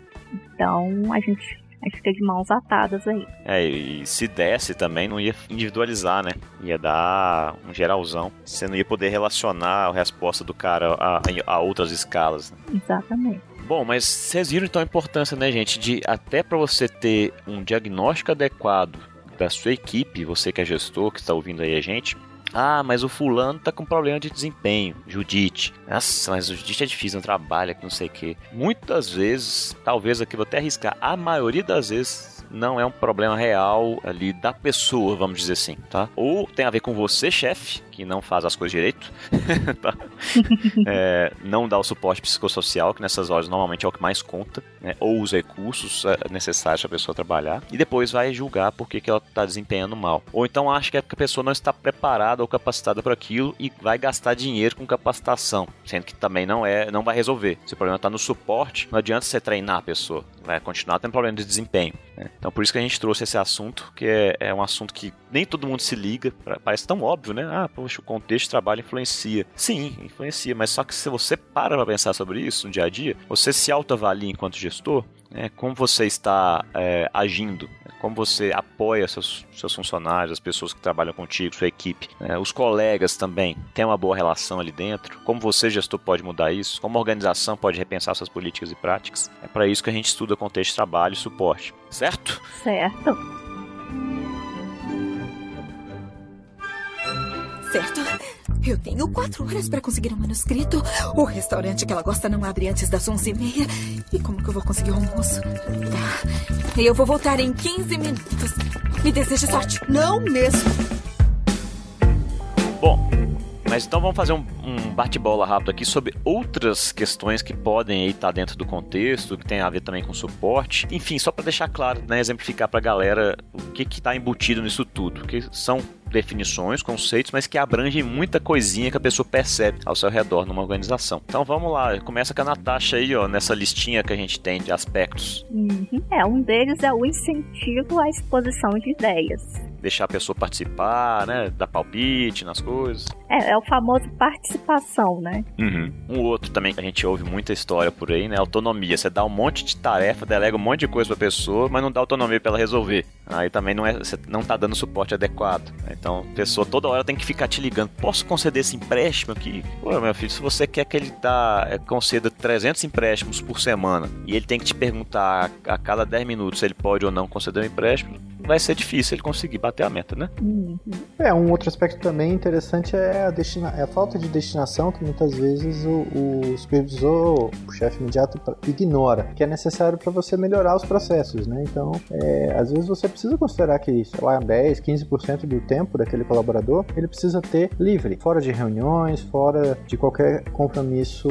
Então a gente a gente fica de mãos atadas aí. É, e se desse também, não ia individualizar, né? Ia dar um geralzão. Você não ia poder relacionar a resposta do cara a, a outras escalas. Né? Exatamente. Bom, mas vocês viram então a importância, né, gente, de até para você ter um diagnóstico adequado da sua equipe, você que é gestor, que está ouvindo aí a gente, ah, mas o fulano tá com problema de desempenho. Judite. Nossa, mas o Judite é difícil, não trabalha, que não sei o quê. Muitas vezes, talvez aqui vou até arriscar, a maioria das vezes não é um problema real ali da pessoa, vamos dizer assim, tá? Ou tem a ver com você, chefe, que não faz as coisas direito, tá? é, não dá o suporte psicossocial, que nessas horas normalmente é o que mais conta, né? ou os recursos é, necessários para a pessoa trabalhar, e depois vai julgar por que, que ela está desempenhando mal. Ou então acha que a pessoa não está preparada ou capacitada para aquilo e vai gastar dinheiro com capacitação, sendo que também não é, não vai resolver. Se o problema está no suporte, não adianta você treinar a pessoa, vai continuar tendo problema de desempenho. Né? Então por isso que a gente trouxe esse assunto, que é, é um assunto que nem todo mundo se liga, parece tão óbvio, né? Ah, poxa, o contexto de trabalho influencia. Sim, influencia, mas só que se você para para pensar sobre isso no dia a dia, você se autoavalia enquanto gestor, né, como você está é, agindo, como você apoia seus, seus funcionários, as pessoas que trabalham contigo, sua equipe, né, os colegas também, tem uma boa relação ali dentro, como você, gestor, pode mudar isso, como a organização pode repensar suas políticas e práticas. É para isso que a gente estuda contexto de trabalho e suporte, certo? Certo. Certo. Eu tenho quatro horas para conseguir um manuscrito. O restaurante que ela gosta não abre antes das onze e meia. E como que eu vou conseguir o almoço? Tá. Eu vou voltar em 15 minutos. Me deseje sorte. Não mesmo. Bom, mas então vamos fazer um, um bate-bola rápido aqui sobre outras questões que podem estar dentro do contexto, que tem a ver também com suporte. Enfim, só para deixar claro, né, exemplificar para a galera o que está embutido nisso tudo, que são definições, conceitos, mas que abrangem muita coisinha que a pessoa percebe ao seu redor numa organização. Então vamos lá, começa com a Natasha aí, ó, nessa listinha que a gente tem de aspectos. Uhum. É, um deles é o incentivo à exposição de ideias. Deixar a pessoa participar, né? Dar palpite nas coisas. É, é o famoso participação, né? Uhum. Um outro também que a gente ouve muita história por aí, né? Autonomia. Você dá um monte de tarefa, delega um monte de coisa pra pessoa, mas não dá autonomia pra ela resolver. Aí também não é, você não tá dando suporte adequado. Então, a pessoa toda hora tem que ficar te ligando. Posso conceder esse empréstimo aqui? Pô, meu filho, se você quer que ele dá, é, conceda 300 empréstimos por semana e ele tem que te perguntar a, a cada 10 minutos se ele pode ou não conceder um empréstimo, vai ser difícil ele conseguir bater a meta, né? Uhum. É, um outro aspecto também interessante é a, destina é a falta de destinação que muitas vezes o, o supervisor, o chefe imediato ignora, que é necessário para você melhorar os processos, né? Então, é, às vezes você precisa considerar que, sei lá, 10, 15% do tempo daquele colaborador, ele precisa ter livre, fora de reuniões, fora de qualquer compromisso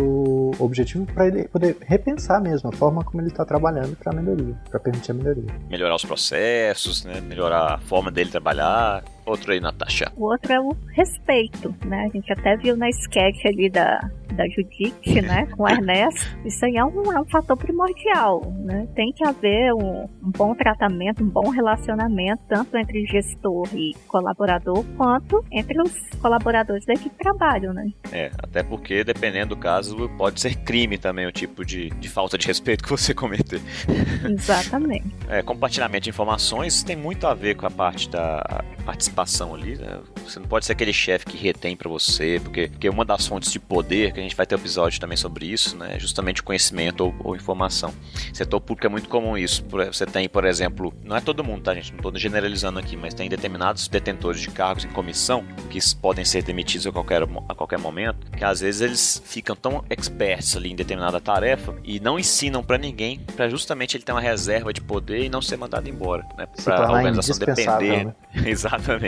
objetivo, para ele poder repensar mesmo a forma como ele está trabalhando para melhoria, para permitir a melhoria. Melhorar os processos, né? Melhorar a forma dele trabalhar. Outro aí, Natasha. O outro é o respeito, né? A gente até viu na sketch ali da, da Judite, né? Com o Ernesto. Isso aí é um, é um fator primordial, né? Tem que haver um, um bom tratamento, um bom relacionamento, tanto entre gestor e colaborador, quanto entre os colaboradores da equipe de trabalho, né? É, até porque, dependendo do caso, pode ser crime também o tipo de, de falta de respeito que você cometer. Exatamente. É, compartilhamento de informações tem muito a ver com a parte da participação ali, né? Você não pode ser aquele chefe que retém para você, porque, porque uma das fontes de poder, que a gente vai ter um episódio também sobre isso, né? É justamente o conhecimento ou, ou informação. Setor público é muito comum isso. Você tem, por exemplo, não é todo mundo, tá, gente? Não estou generalizando aqui, mas tem determinados detentores de cargos em comissão que podem ser demitidos a qualquer, a qualquer momento, que às vezes eles ficam tão experts ali em determinada tarefa e não ensinam para ninguém, para justamente ele ter uma reserva de poder e não ser mandado embora, né? Para a organização depender. Né? Exatamente.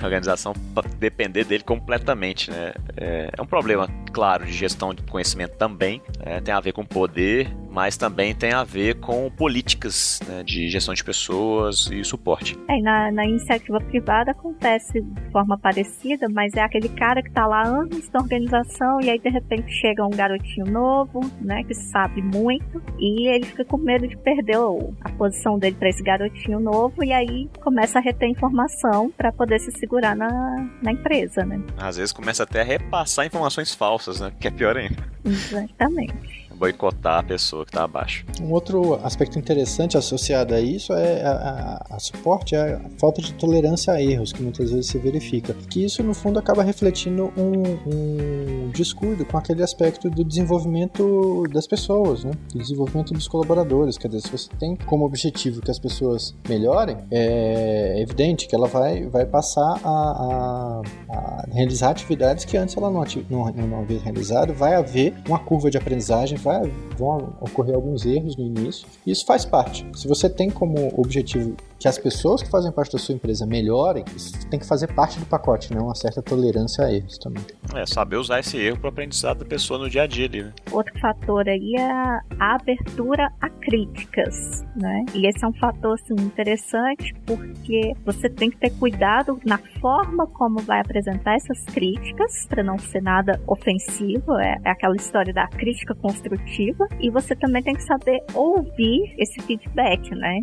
A organização depender dele completamente, né? É, é, um problema, claro, de gestão de conhecimento também. É, tem a ver com poder, mas também tem a ver com políticas né, de gestão de pessoas e suporte. É, na, na iniciativa privada acontece de forma parecida, mas é aquele cara que está lá anos na organização e aí de repente chega um garotinho novo, né, que sabe muito e ele fica com medo de perder a posição dele para esse garotinho novo e aí começa a reter informação para poder se segurar na, na empresa, né? Às vezes começa até a repassar informações falsas, né? Que é pior ainda. Exatamente boicotar a pessoa que está abaixo. Um outro aspecto interessante associado a isso é a, a, a, suporte é a falta de tolerância a erros que muitas vezes se verifica. Que isso, no fundo, acaba refletindo um, um descuido com aquele aspecto do desenvolvimento das pessoas, né? do desenvolvimento dos colaboradores. Quer dizer, se você tem como objetivo que as pessoas melhorem, é evidente que ela vai, vai passar a, a realizar atividades que antes ela não, não, não havia realizado, vai haver uma curva de aprendizagem vai, vão ocorrer alguns erros no início. E isso faz parte. Se você tem como objetivo que as pessoas que fazem parte da sua empresa melhorem, isso tem que fazer parte do pacote, né? Uma certa tolerância a erros também. É, saber usar esse erro para aprendizado da pessoa no dia a dia ali, né? Outro fator aí é a abertura a críticas, né? E esse é um fator assim, interessante porque você tem que ter cuidado na forma como vai apresentar essas críticas para não ser nada ofensivo, é, é aquela história da crítica construtiva e você também tem que saber ouvir esse feedback, né?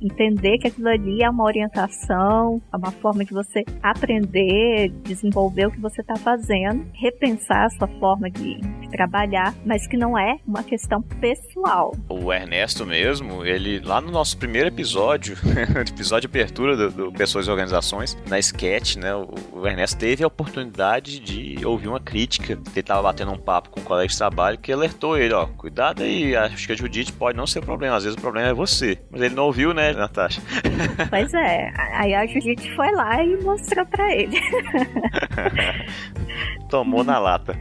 Entender que aquilo ali é uma orientação, é uma forma de você aprender, desenvolver o que você está fazendo, repensar a sua forma de, de, trabalhar, mas que não é uma questão pessoal. O Ernesto mesmo, ele lá no nosso primeiro episódio, episódio de abertura do, do, Pessoas e Organizações, na sketch, né, o, o, Ernesto teve a oportunidade de ouvir uma crítica. Ele estava batendo um papo com um colega de trabalho que alertou ele, ó, cuidado aí, acho que a Judite pode não ser o problema, às vezes o problema é você. Mas ele não ouviu, né, Natasha? Pois é, aí a Judite foi lá e mostrou para ele. Tomou na lata.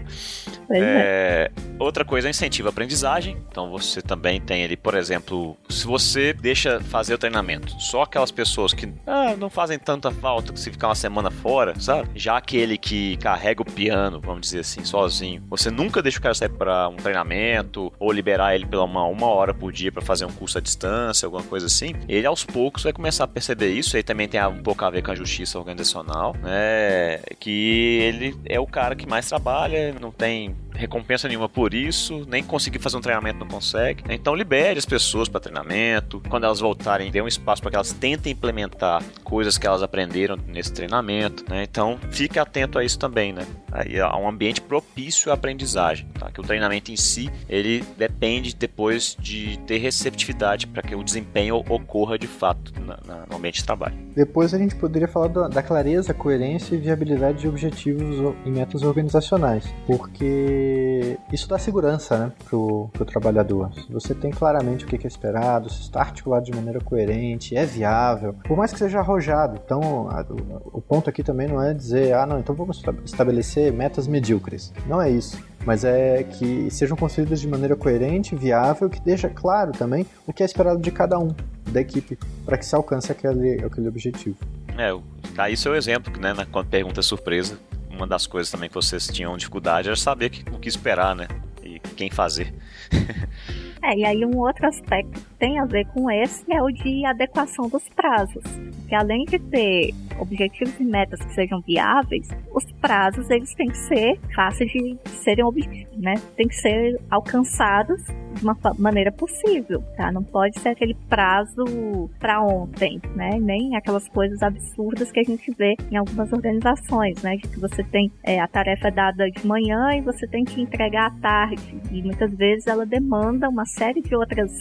É, outra coisa é incentivo à aprendizagem. Então você também tem ali, por exemplo, se você deixa fazer o treinamento, só aquelas pessoas que ah, não fazem tanta falta que se ficar uma semana fora, sabe? Já aquele que carrega o piano, vamos dizer assim, sozinho, você nunca deixa o cara sair para um treinamento ou liberar ele pela uma, uma hora por dia para fazer um curso à distância, alguma coisa assim. Ele aos poucos vai começar a perceber isso. Aí também tem um pouco a ver com a justiça organizacional, né? Que ele é o cara que mais trabalha, não tem recompensa nenhuma por isso, nem conseguir fazer um treinamento não consegue. Então libere as pessoas para treinamento. Quando elas voltarem, dê um espaço para que elas tentem implementar coisas que elas aprenderam nesse treinamento. Né? Então fique atento a isso também, né? Aí há um ambiente propício à aprendizagem, tá? Que o treinamento em si ele depende depois de ter receptividade para que o desempenho ocorra de fato na, na, no ambiente de trabalho. Depois a gente poderia falar da, da clareza, coerência e viabilidade de objetivos e metas organizacionais, porque isso dá segurança né, pro, pro trabalhador. Se você tem claramente o que é esperado, se está articulado de maneira coerente, é viável, por mais que seja arrojado. Então, a, o, o ponto aqui também não é dizer, ah, não, então vamos estabelecer metas medíocres. Não é isso mas é que sejam construídas de maneira coerente, viável, que deixa claro também o que é esperado de cada um da equipe para que se alcance aquele, aquele objetivo. É, tá aí seu exemplo, né, na pergunta surpresa, uma das coisas também que vocês tinham dificuldade era saber o que esperar, né? Quem fazer. É, e aí um outro aspecto tem a ver com esse é o de adequação dos prazos. Que além de ter objetivos e metas que sejam viáveis, os prazos eles têm que ser fáceis de serem né? Tem que ser alcançados de uma maneira possível, tá? Não pode ser aquele prazo para ontem, né? Nem aquelas coisas absurdas que a gente vê em algumas organizações, né? De que você tem é, a tarefa dada de manhã e você tem que entregar à tarde. E muitas vezes ela demanda uma série de outras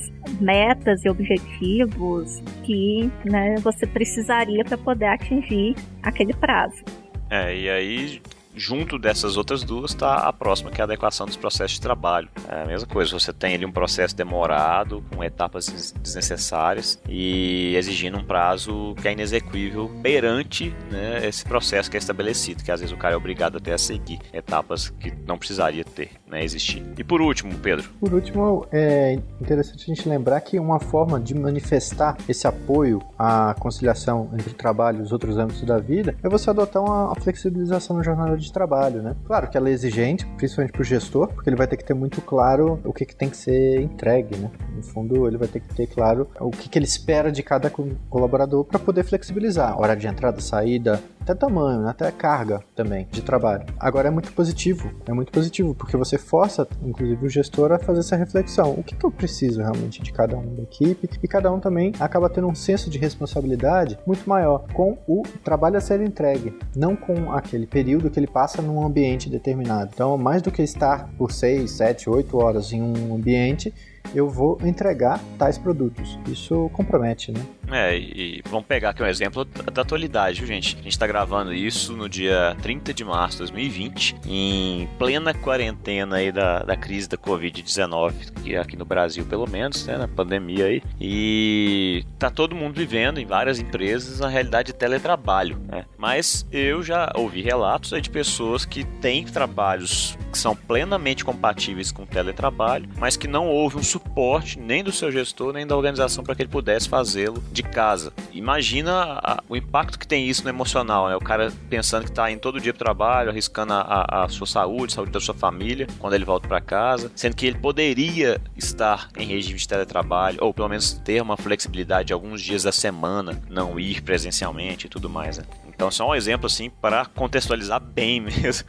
metas e objetivos que né, você precisaria para poder atingir aquele prazo. É, e aí junto dessas outras duas está a próxima, que é a adequação dos processos de trabalho. É a mesma coisa, você tem ali um processo demorado, com etapas desnecessárias e exigindo um prazo que é inexequível perante né, esse processo que é estabelecido, que às vezes o cara é obrigado até a seguir etapas que não precisaria ter, né, existir. E por último, Pedro? Por último, é interessante a gente lembrar que uma forma de manifestar esse apoio à conciliação entre o trabalho e os outros âmbitos da vida é você adotar uma flexibilização na jornada de trabalho, né? Claro que ela é exigente, principalmente para o gestor, porque ele vai ter que ter muito claro o que, que tem que ser entregue, né? No fundo, ele vai ter que ter claro o que, que ele espera de cada colaborador para poder flexibilizar. Hora de entrada, saída, até tamanho, até carga também de trabalho. Agora é muito positivo, é muito positivo, porque você força, inclusive, o gestor a fazer essa reflexão. O que, que eu preciso realmente de cada um da equipe? E cada um também acaba tendo um senso de responsabilidade muito maior com o trabalho a ser entregue, não com aquele período que ele passa num ambiente determinado. Então, mais do que estar por 6, 7, 8 horas em um ambiente, eu vou entregar tais produtos. Isso compromete, né? É, e vamos pegar aqui um exemplo da atualidade, viu, gente? A gente está gravando isso no dia 30 de março de 2020, em plena quarentena aí da, da crise da Covid-19, aqui no Brasil, pelo menos, né, na pandemia aí. E tá todo mundo vivendo em várias empresas na realidade de teletrabalho, né? Mas eu já ouvi relatos aí de pessoas que têm trabalhos que são plenamente compatíveis com teletrabalho, mas que não houve um suporte nem do seu gestor nem da organização para que ele pudesse fazê-lo de de casa. Imagina a, o impacto que tem isso no emocional, né? O cara pensando que tá indo todo dia pro trabalho, arriscando a, a, sua saúde, a saúde da sua família, quando ele volta para casa, sendo que ele poderia estar em regime de teletrabalho, ou pelo menos ter uma flexibilidade alguns dias da semana, não ir presencialmente e tudo mais, né? Então, só um exemplo assim para contextualizar bem mesmo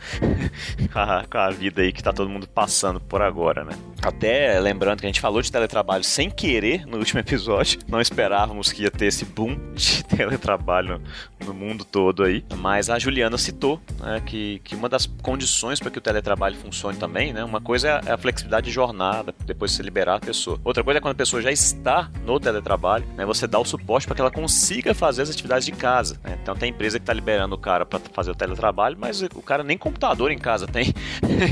com, a, com, a, vida aí que tá todo mundo passando por agora, né? Até lembrando que a gente falou de teletrabalho sem querer no último episódio, não esperávamos que ia ter esse boom de teletrabalho no mundo todo aí, mas a Juliana citou né, que, que uma das condições para que o teletrabalho funcione também, né? Uma coisa é a flexibilidade de jornada, depois de você liberar a pessoa. Outra coisa é quando a pessoa já está no teletrabalho, né? Você dá o suporte para que ela consiga fazer as atividades de casa. Né? Então tem empresa que tá liberando o cara para fazer o teletrabalho, mas o cara nem computador em casa tem.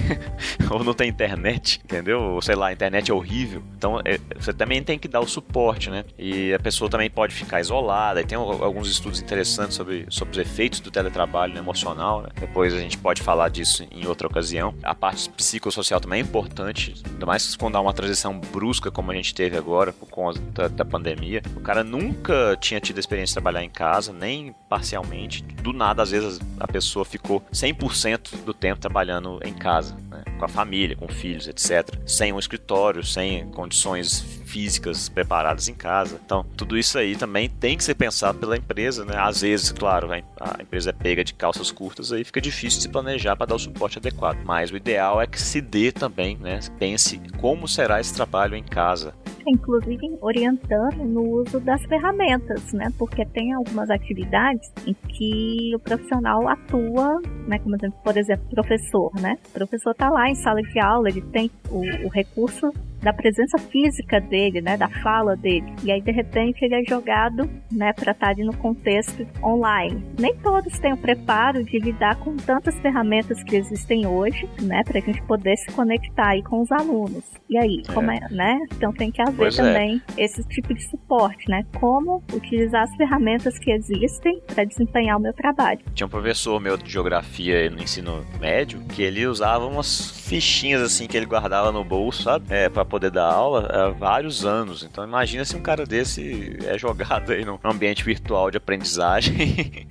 Ou não tem internet, entendeu? Ou sei lá, a internet é horrível. Então é, você também tem que dar o suporte, né? E a pessoa também pode ficar isolada. E tem alguns estudos interessantes sobre, sobre os efeitos do teletrabalho no emocional. Né? Depois a gente pode falar disso em outra ocasião. A parte psicossocial também é importante, ainda mais quando há uma transição brusca como a gente teve agora por conta da pandemia. O cara nunca tinha tido a experiência de trabalhar em casa, nem parcialmente do nada, às vezes, a pessoa ficou 100% do tempo trabalhando em casa, né? com a família, com filhos, etc. Sem um escritório, sem condições físicas preparadas em casa. Então, tudo isso aí também tem que ser pensado pela empresa, né? Às vezes, claro, a empresa é pega de calças curtas, aí fica difícil se planejar para dar o suporte adequado. Mas o ideal é que se dê também, né? Pense como será esse trabalho em casa inclusive orientando no uso das ferramentas, né? Porque tem algumas atividades em que o profissional atua, né? Como por exemplo, professor, né? O professor está lá em sala de aula, ele tem o, o recurso da presença física dele, né, da fala dele. E aí de repente ele é jogado, né, para estar no contexto online. Nem todos têm o preparo de lidar com tantas ferramentas que existem hoje, né, para a gente poder se conectar aí com os alunos. E aí, é. como é, né? Então tem que pois é. também é. esse tipo de suporte, né? Como utilizar as ferramentas que existem para desempenhar o meu trabalho. Tinha um professor meu de geografia no ensino médio que ele usava umas fichinhas assim que ele guardava no bolso, sabe? É, para poder dar aula há vários anos. Então imagina se um cara desse é jogado aí num ambiente virtual de aprendizagem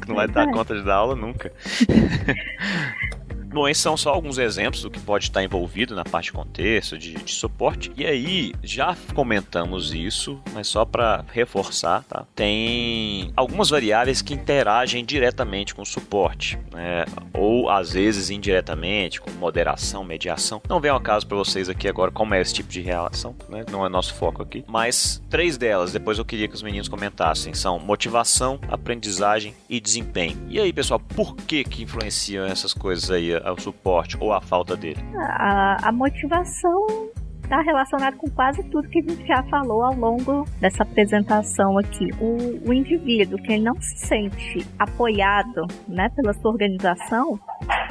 que não vai dar conta de dar aula nunca. Bom, esses são só alguns exemplos do que pode estar envolvido na parte de contexto, de, de suporte. E aí, já comentamos isso, mas só para reforçar, tá? Tem algumas variáveis que interagem diretamente com o suporte, né? ou às vezes indiretamente, com moderação, mediação. Não vem ao caso para vocês aqui agora como é esse tipo de relação, né? não é nosso foco aqui. Mas três delas, depois eu queria que os meninos comentassem, são motivação, aprendizagem e desempenho. E aí, pessoal, por que que influenciam essas coisas aí ao suporte ou a falta dele? A, a motivação está relacionado com quase tudo que a gente já falou ao longo dessa apresentação aqui. O, o indivíduo que não se sente apoiado né, pela sua organização,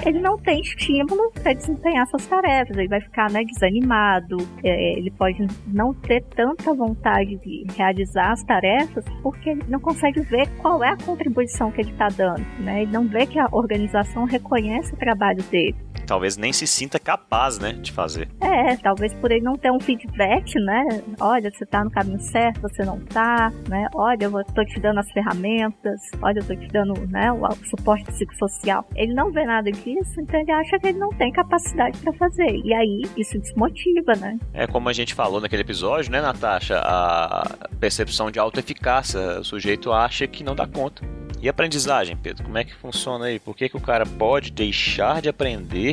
ele não tem estímulo para desempenhar suas tarefas, ele vai ficar né, desanimado, é, ele pode não ter tanta vontade de realizar as tarefas porque ele não consegue ver qual é a contribuição que ele está dando, né? ele não vê que a organização reconhece o trabalho dele talvez nem se sinta capaz, né, de fazer. É, talvez por ele não ter um feedback, né? Olha, você tá no caminho certo, você não tá, né? Olha, eu tô te dando as ferramentas, olha, eu tô te dando, né, o suporte psicossocial. Ele não vê nada disso, então ele acha que ele não tem capacidade para fazer. E aí, isso desmotiva, né? É como a gente falou naquele episódio, né, Natasha? A percepção de autoeficácia. O sujeito acha que não dá conta. E aprendizagem, Pedro, como é que funciona aí? Por que, que o cara pode deixar de aprender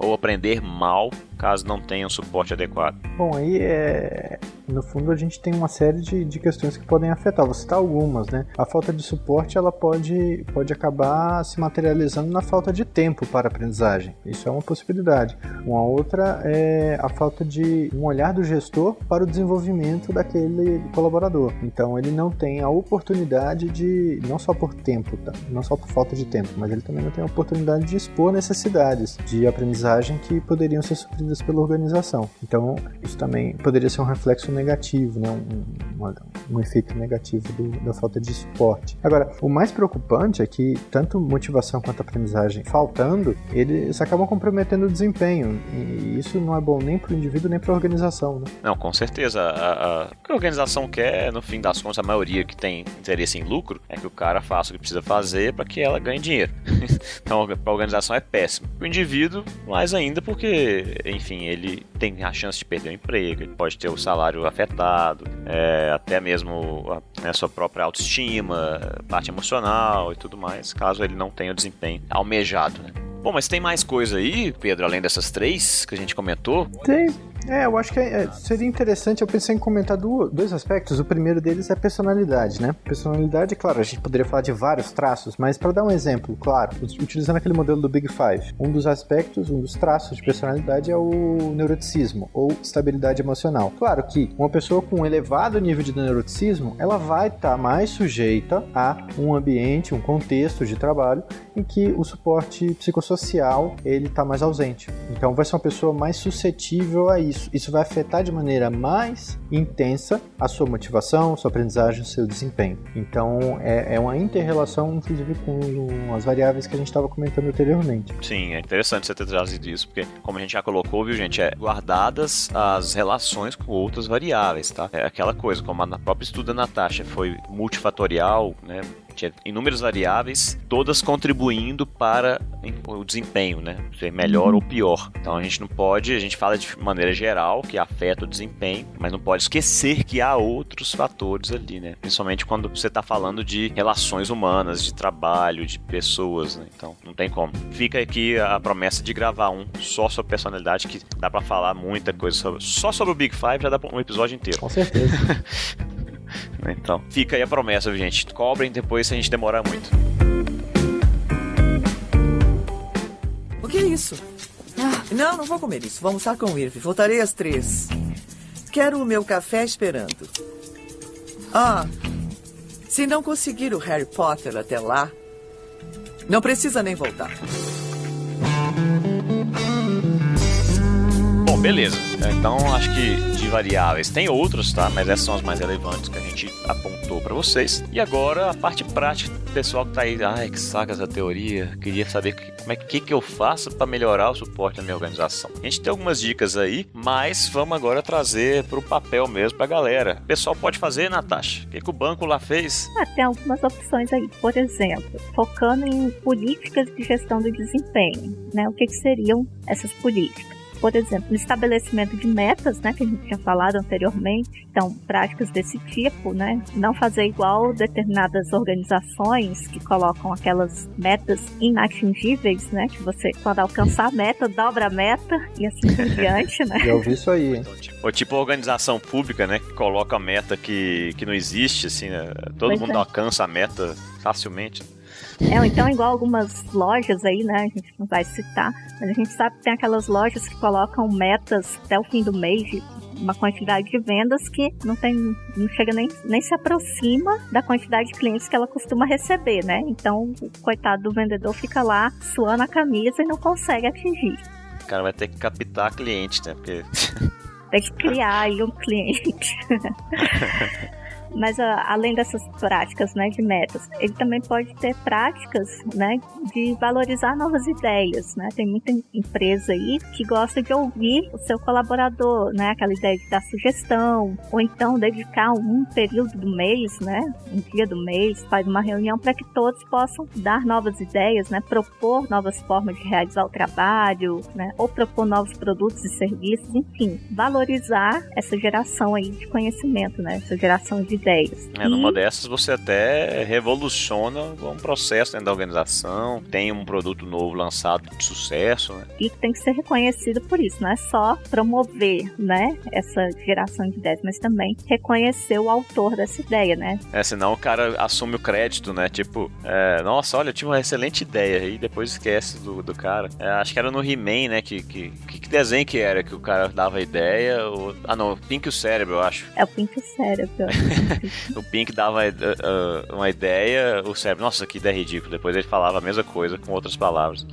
ou aprender mal caso não tenha um suporte adequado? Bom, aí é. No fundo, a gente tem uma série de, de questões que podem afetar. Vou citar algumas, né? A falta de suporte ela pode, pode acabar se materializando na falta de tempo para aprendizagem. Isso é uma possibilidade. Uma outra é a falta de um olhar do gestor para o desenvolvimento daquele colaborador. Então, ele não tem a oportunidade de, não só por tempo, tá? não só por falta de tempo, mas ele também não tem a oportunidade de expor necessidades de aprendizagem aprendizagem que poderiam ser supridas pela organização. Então, isso também poderia ser um reflexo negativo, né? um, um, um efeito negativo do, da falta de suporte. Agora, o mais preocupante é que tanto motivação quanto aprendizagem faltando, eles acabam comprometendo o desempenho. E isso não é bom nem para o indivíduo nem para a organização. Né? Não, com certeza. A, a, o que a organização quer, no fim das contas, a maioria que tem interesse em lucro, é que o cara faça o que precisa fazer para que ela ganhe dinheiro. então, para a organização é péssimo. O indivíduo, mais ainda, porque, enfim, ele tem a chance de perder o emprego, ele pode ter o salário afetado, é, até mesmo a, a, sua própria autoestima, parte emocional e tudo mais, caso ele não tenha o desempenho almejado, né? Bom, mas tem mais coisa aí, Pedro, além dessas três que a gente comentou? Tem, é, eu acho que é, seria interessante. Eu pensei em comentar do, dois aspectos. O primeiro deles é personalidade, né? Personalidade, claro, a gente poderia falar de vários traços, mas para dar um exemplo, claro, utilizando aquele modelo do Big Five, um dos aspectos, um dos traços de personalidade é o neuroticismo ou estabilidade emocional. Claro que uma pessoa com um elevado nível de neuroticismo, ela vai estar tá mais sujeita a um ambiente, um contexto de trabalho em que o suporte psicossocial ele está mais ausente. Então, vai ser uma pessoa mais suscetível a isso isso, vai afetar de maneira mais intensa a sua motivação, sua aprendizagem, seu desempenho. Então é, é uma inter-relação, inclusive, com as variáveis que a gente estava comentando anteriormente. Sim, é interessante você ter trazido isso, porque, como a gente já colocou, viu, gente, é guardadas as relações com outras variáveis, tá? É aquela coisa, como a própria estudo da Natasha foi multifatorial, né? Tinha inúmeras variáveis, todas contribuindo para o desempenho, né? Ser melhor ou pior. Então a gente não pode, a gente fala de maneira geral que afeta o desempenho, mas não pode esquecer que há outros fatores ali, né? Principalmente quando você está falando de relações humanas, de trabalho, de pessoas, né? Então não tem como. Fica aqui a promessa de gravar um só sobre personalidade que dá para falar muita coisa sobre. Só sobre o Big Five já dá um episódio inteiro. Com certeza. Então, fica aí a promessa, gente. Cobrem depois se a gente demorar muito. O que é isso? Ah. Não, não vou comer isso. Vamos estar com o Irv. Voltarei às três. Quero o meu café esperando. Ah, se não conseguir o Harry Potter até lá, não precisa nem voltar. Beleza. Então acho que de variáveis tem outros, tá? Mas essas são as mais relevantes que a gente apontou para vocês. E agora a parte prática, pessoal que tá aí, ai que saca essa teoria, queria saber que, como é que, que eu faço para melhorar o suporte da minha organização. A gente tem algumas dicas aí, mas vamos agora trazer para o papel mesmo para a galera. O pessoal pode fazer, Natasha? O que, que o banco lá fez? Ah, tem algumas opções aí. Por exemplo, focando em políticas de gestão do desempenho, né? O que, que seriam essas políticas? Por exemplo, estabelecimento de metas, né, que a gente tinha falado anteriormente. Então, práticas desse tipo, né, não fazer igual determinadas organizações que colocam aquelas metas inatingíveis, né, que você quando alcançar a meta, dobra a meta e assim por diante, né? Já ouvi isso aí, hein? Ou tipo organização pública, né, que coloca a meta que, que não existe, assim, né? todo pois mundo é. alcança a meta facilmente. É, então igual algumas lojas aí, né? A gente não vai citar, mas a gente sabe que tem aquelas lojas que colocam metas até o fim do mês de uma quantidade de vendas que não tem, não chega nem, nem se aproxima da quantidade de clientes que ela costuma receber, né? Então o coitado do vendedor fica lá suando a camisa e não consegue atingir. O cara vai ter que captar cliente, né? Porque tem que criar aí um cliente. Mas a, além dessas práticas né, de metas, ele também pode ter práticas né, de valorizar novas ideias. Né? Tem muita empresa aí que gosta de ouvir o seu colaborador, né? aquela ideia de dar sugestão, ou então dedicar um período do mês, né? um dia do mês, faz uma reunião para que todos possam dar novas ideias, né? propor novas formas de realizar o trabalho, né? ou propor novos produtos e serviços, enfim, valorizar essa geração aí de conhecimento, né? essa geração de ideias. É, numa dessas você até revoluciona um processo dentro da organização, tem um produto novo lançado de sucesso, né? E tem que ser reconhecido por isso, não é só promover, né, essa geração de ideias, mas também reconhecer o autor dessa ideia, né? É, senão o cara assume o crédito, né? Tipo, é, nossa, olha, eu tive uma excelente ideia e depois esquece do, do cara. É, acho que era no He-Man, né? Que, que, que desenho que era que o cara dava a ideia? Ou... Ah, não, Pink o Cérebro, eu acho. É o Pink o Cérebro. o Pink dava uh, uma ideia, o cérebro, nossa, que ideia ridícula. Depois ele falava a mesma coisa com outras palavras.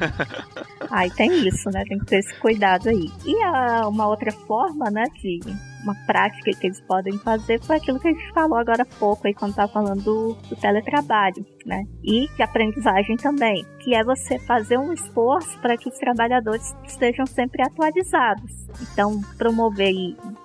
Aí tem isso, né? Tem que ter esse cuidado aí. E a, uma outra forma, né, de uma prática que eles podem fazer foi aquilo que a gente falou agora há pouco aí quando tá falando do, do teletrabalho, né? E de aprendizagem também, que é você fazer um esforço para que os trabalhadores estejam sempre atualizados. Então, promover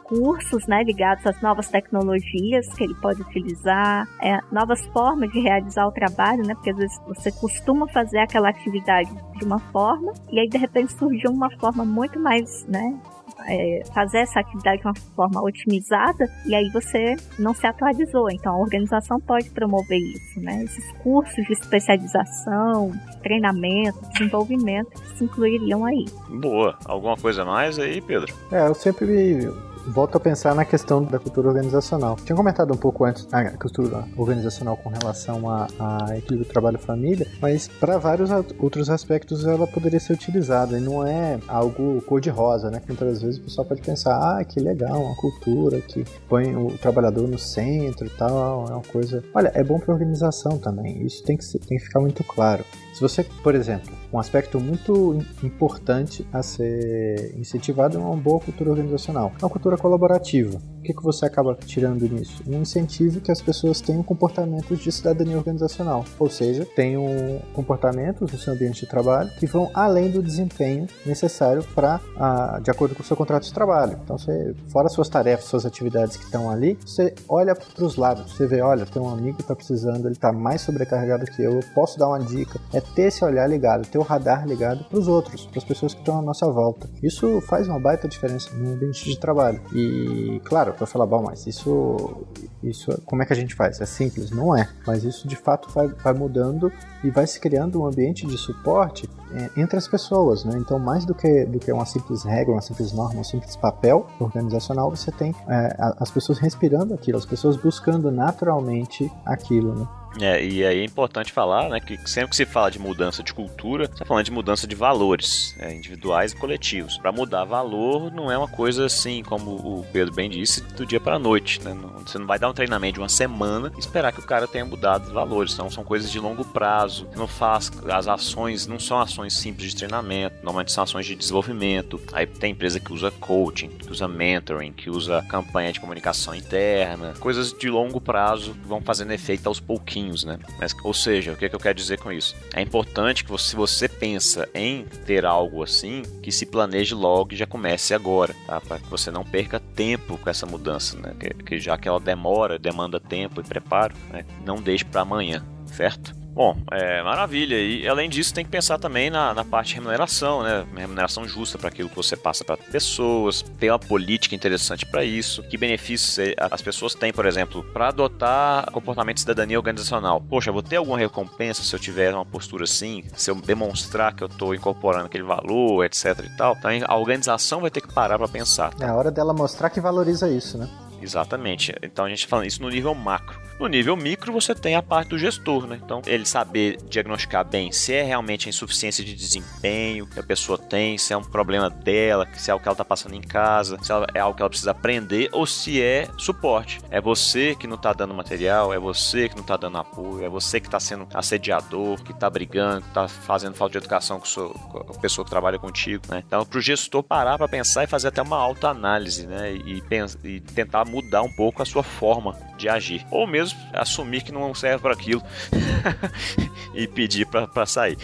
cursos né, ligados às novas tecnologias que ele pode utilizar, é, novas formas de realizar o trabalho, né, porque às vezes você costuma fazer aquela atividade de uma forma e aí de repente surgiu uma forma muito mais né, é, fazer essa atividade de uma forma otimizada e aí você não se atualizou. Então a organização pode promover isso, né? Esses cursos de especialização, treinamento, desenvolvimento se incluiriam aí. Boa. Alguma coisa mais aí, Pedro? É, eu sempre volto a pensar na questão da cultura organizacional. Tinha comentado um pouco antes a cultura organizacional com relação a, a equilíbrio trabalho-família, mas para vários outros aspectos ela poderia ser utilizada e não é algo cor-de-rosa, né? Que muitas vezes o pessoal pode pensar, ah, que legal, uma cultura que põe o trabalhador no centro e tal, é uma coisa. Olha, é bom para organização também. Isso tem que, ser, tem que ficar muito claro. Se você, por exemplo, um aspecto muito importante a ser incentivado é uma boa cultura organizacional, uma cultura colaborativa. O que, que você acaba tirando nisso? Um incentivo que as pessoas tenham comportamentos de cidadania organizacional, ou seja, tenham comportamentos no seu ambiente de trabalho que vão além do desempenho necessário para, de acordo com o seu contrato de trabalho. Então, você, fora suas tarefas, suas atividades que estão ali, você olha para os lados, você vê, olha, tem um amigo que está precisando, ele está mais sobrecarregado que eu, eu posso dar uma dica. É ter esse olhar ligado, ter o radar ligado para os outros, para as pessoas que estão à nossa volta. Isso faz uma baita diferença no ambiente de trabalho. E, claro, para falar, bom, mas isso, isso, como é que a gente faz? É simples? Não é. Mas isso de fato vai, vai mudando e vai se criando um ambiente de suporte é, entre as pessoas, né? Então, mais do que, do que uma simples regra, uma simples norma, um simples papel organizacional, você tem é, as pessoas respirando aquilo, as pessoas buscando naturalmente aquilo, né? É, e aí é importante falar, né, que sempre que se fala de mudança de cultura, você está falando de mudança de valores, é, individuais e coletivos. Para mudar valor não é uma coisa assim, como o Pedro bem disse, do dia para a noite. Né? Você não vai dar um treinamento de uma semana e esperar que o cara tenha mudado os valores. Então são coisas de longo prazo. Não faz as ações, não são ações simples de treinamento, normalmente são ações de desenvolvimento. Aí tem empresa que usa coaching, que usa mentoring, que usa campanha de comunicação interna, coisas de longo prazo que vão fazendo efeito aos pouquinhos pouquinhos, né? Mas, ou seja, o que, é que eu quero dizer com isso? É importante que você, se você pensa em ter algo assim, que se planeje logo e já comece agora, tá? Para que você não perca tempo com essa mudança, né? Que, que já que ela demora, demanda tempo e preparo, né? não deixe para amanhã, certo? Bom, é maravilha. E além disso, tem que pensar também na, na parte de remuneração, né? Remuneração justa para aquilo que você passa para pessoas, ter uma política interessante para isso. Que benefícios as pessoas têm, por exemplo, para adotar comportamento de cidadania organizacional? Poxa, vou ter alguma recompensa se eu tiver uma postura assim? Se eu demonstrar que eu estou incorporando aquele valor, etc e tal? Então a organização vai ter que parar para pensar. Tá? É a hora dela mostrar que valoriza isso, né? Exatamente. Então a gente tá falando isso no nível macro. No nível micro, você tem a parte do gestor, né? Então, ele saber diagnosticar bem se é realmente a insuficiência de desempenho que a pessoa tem, se é um problema dela, se é algo que ela está passando em casa, se é algo que ela precisa aprender ou se é suporte. É você que não está dando material, é você que não está dando apoio, é você que está sendo assediador, que está brigando, que está fazendo falta de educação com, com, a pessoa que trabalha contigo, né? Então, para o gestor parar para pensar e fazer até uma autoanálise, né? E, e tentar mudar um pouco a sua forma de agir. Ou mesmo assumir que não serve para aquilo e pedir para sair.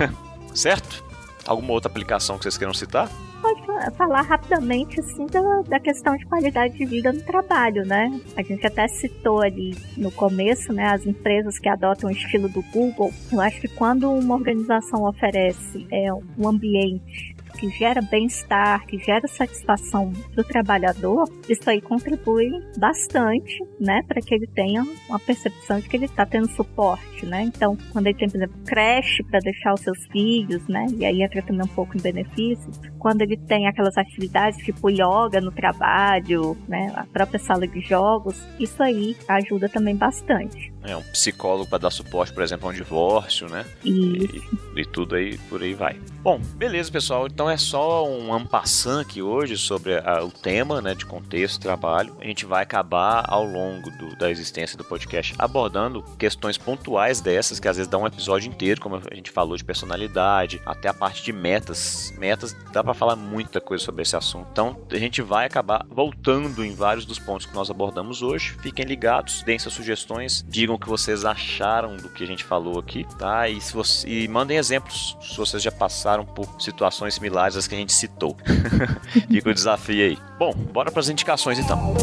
certo? Alguma outra aplicação que vocês queiram citar? Pode falar rapidamente assim da, da questão de qualidade de vida no trabalho, né? A gente até citou ali no começo, né, as empresas que adotam o estilo do Google. Eu acho que quando uma organização oferece é, um ambiente que gera bem-estar, que gera satisfação do trabalhador, isso aí contribui bastante, né, para que ele tenha uma percepção de que ele está tendo suporte, né? Então, quando ele tem, por exemplo, creche para deixar os seus filhos, né, e aí entra também um pouco em benefícios, quando ele tem aquelas atividades tipo yoga no trabalho, né, a própria sala de jogos, isso aí ajuda também bastante. É, um psicólogo para dar suporte, por exemplo, a um divórcio, né? E, e, tudo aí, por aí vai. Bom, beleza, pessoal. Então é só um ampassant aqui hoje sobre a, o tema, né, de contexto, trabalho. A gente vai acabar ao longo do, da existência do podcast abordando questões pontuais dessas, que às vezes dá um episódio inteiro, como a gente falou, de personalidade, até a parte de metas. Metas, dá para falar muita coisa sobre esse assunto. Então, a gente vai acabar voltando em vários dos pontos que nós abordamos hoje. Fiquem ligados, deem suas sugestões, digam o que vocês acharam do que a gente falou aqui, tá? E, se você, e mandem exemplos se vocês já passaram por situações similares às que a gente citou. Fica o desafio aí. Bom, bora para as indicações então.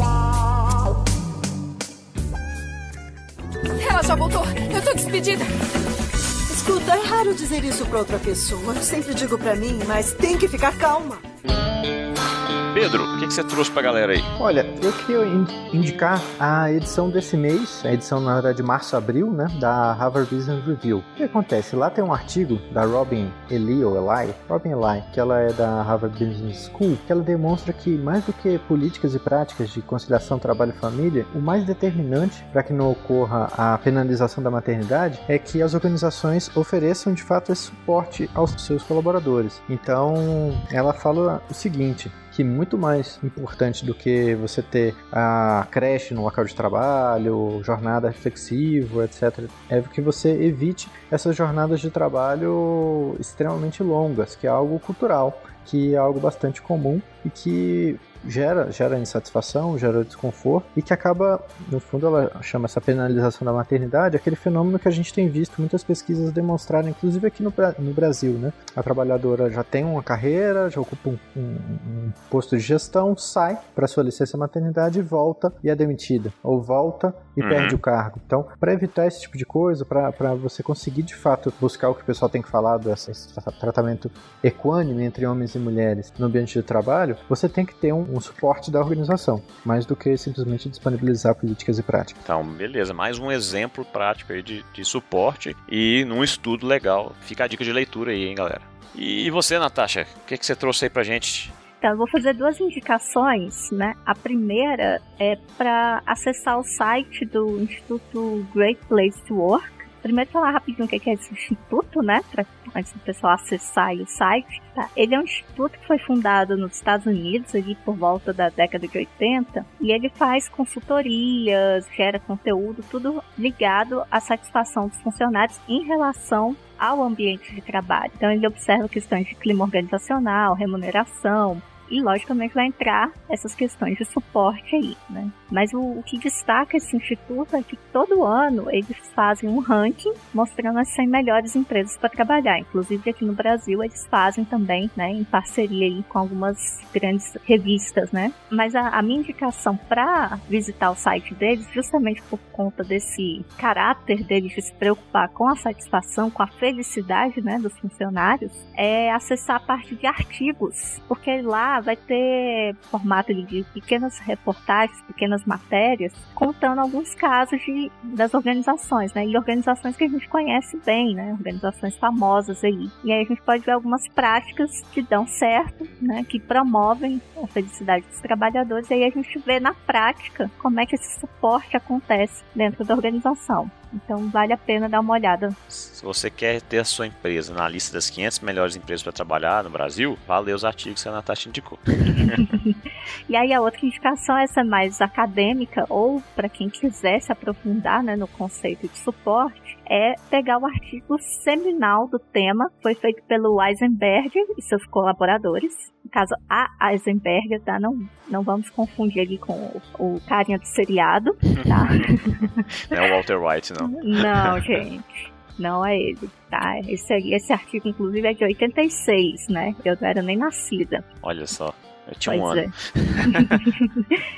Ela já voltou. Eu tô despedida. Escuta, é raro dizer isso pra outra pessoa. Eu sempre digo pra mim, mas tem que ficar calma. Pedro, o que, que você trouxe pra galera aí? Olha, eu queria indicar a edição desse mês, a edição na verdade de março-abril, né, da Harvard Business Review. O que acontece? Lá tem um artigo da Robin Eli, ou Eli, Robin Eli, que ela é da Harvard Business School, que ela demonstra que mais do que políticas e práticas de conciliação trabalho e família, o mais determinante para que não ocorra a penalização da maternidade é que as organizações ofereçam de fato esse suporte aos seus colaboradores. Então, ela fala o seguinte: que muito mais importante do que você ter a creche no local de trabalho, jornada reflexiva, etc., é que você evite essas jornadas de trabalho extremamente longas, que é algo cultural, que é algo bastante comum e que gera, gera insatisfação, gera desconforto e que acaba, no fundo, ela chama essa penalização da maternidade, aquele fenômeno que a gente tem visto muitas pesquisas demonstrarem, inclusive aqui no, no Brasil, né? A trabalhadora já tem uma carreira, já ocupa um, um, um posto de gestão, sai para sua licença maternidade, volta e é demitida, ou volta e uhum. perde o cargo. Então, para evitar esse tipo de coisa, para você conseguir de fato buscar o que o pessoal tem falado, esse, esse tratamento equânime entre homens e mulheres no ambiente de trabalho, você tem que ter um, um suporte da organização, mais do que simplesmente disponibilizar políticas e práticas. Então, beleza, mais um exemplo prático aí de, de suporte e num estudo legal. Fica a dica de leitura aí, hein, galera. E você, Natasha, o que, que você trouxe aí pra gente? Então, eu vou fazer duas indicações, né? A primeira é para acessar o site do Instituto Great Place to Work. Primeiro falar rapidinho o que é esse instituto, né? Para antes do pessoal acessar o site. Tá? Ele é um instituto que foi fundado nos Estados Unidos ali por volta da década de 80 e ele faz consultorias, gera conteúdo, tudo ligado à satisfação dos funcionários em relação ao ambiente de trabalho. Então ele observa questões de clima organizacional, remuneração, e logicamente vai entrar essas questões de suporte aí, né? Mas o, o, que destaca esse instituto é que todo ano eles fazem um ranking mostrando as 100 melhores empresas para trabalhar. Inclusive aqui no Brasil eles fazem também, né, em parceria aí com algumas grandes revistas, né? Mas a, a minha indicação para visitar o site deles, justamente por conta desse caráter deles de se preocupar com a satisfação, com a felicidade, né, dos funcionários, é acessar a parte de artigos, porque lá vai ter formato de pequenas reportagens, pequenas matérias contando alguns casos de, das organizações, né? E organizações que a gente conhece bem, né? Organizações famosas aí. E aí a gente pode ver algumas práticas que dão certo, né? Que promovem a felicidade dos trabalhadores. E aí a gente vê na prática como é que esse suporte acontece dentro da organização. Então vale a pena dar uma olhada. Se você quer ter a sua empresa na lista das 500 melhores empresas para trabalhar no Brasil, vá ler os artigos que a Natasha indicou. e aí a outra indicação, essa mais acadêmica, ou para quem quiser se aprofundar né, no conceito de suporte, é pegar o artigo seminal do tema, foi feito pelo Eisenberg e seus colaboradores. No caso, a Eisenberg, tá? Não, não vamos confundir ali com o, o carinha do seriado, tá? não é o Walter White, não. Não, gente. Não é ele, tá? Esse, esse artigo, inclusive, é de 86, né? Eu não era nem nascida. Olha só. Eu tinha pois um é. ano.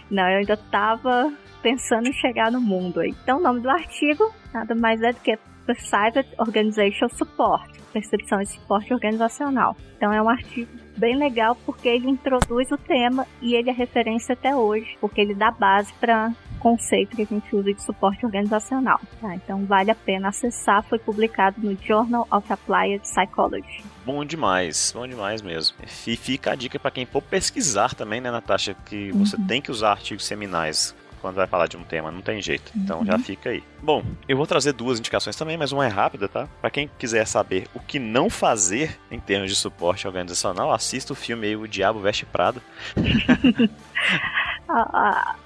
não, eu ainda tava pensando em chegar no mundo aí. Então, o nome do artigo nada mais é do que Perceived Organizational Support, percepção e suporte organizacional. Então é um artigo bem legal porque ele introduz o tema e ele é referência até hoje, porque ele dá base para conceito que a gente usa de suporte organizacional. Tá? Então vale a pena acessar, foi publicado no Journal of Applied Psychology. Bom demais, bom demais mesmo. E fica a dica para quem for pesquisar também, né, Natasha, que você uhum. tem que usar artigos seminais quando vai falar de um tema, não tem jeito. Então uhum. já fica aí. Bom, eu vou trazer duas indicações também, mas uma é rápida, tá? Para quem quiser saber o que não fazer em termos de suporte organizacional, assista o filme aí O Diabo Veste Prado.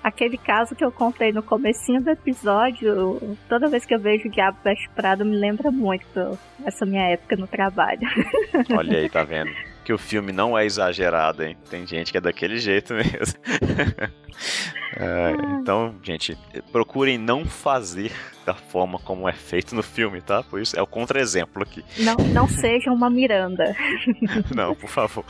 aquele caso que eu contei no comecinho do episódio, toda vez que eu vejo o Diabo Veste Prado, me lembra muito essa minha época no trabalho. Olha aí, tá vendo? Que o filme não é exagerado, hein? Tem gente que é daquele jeito mesmo. é, então, gente, procurem não fazer da forma como é feito no filme, tá? Por isso é o contra-exemplo aqui. Não, não seja uma Miranda. não, por favor.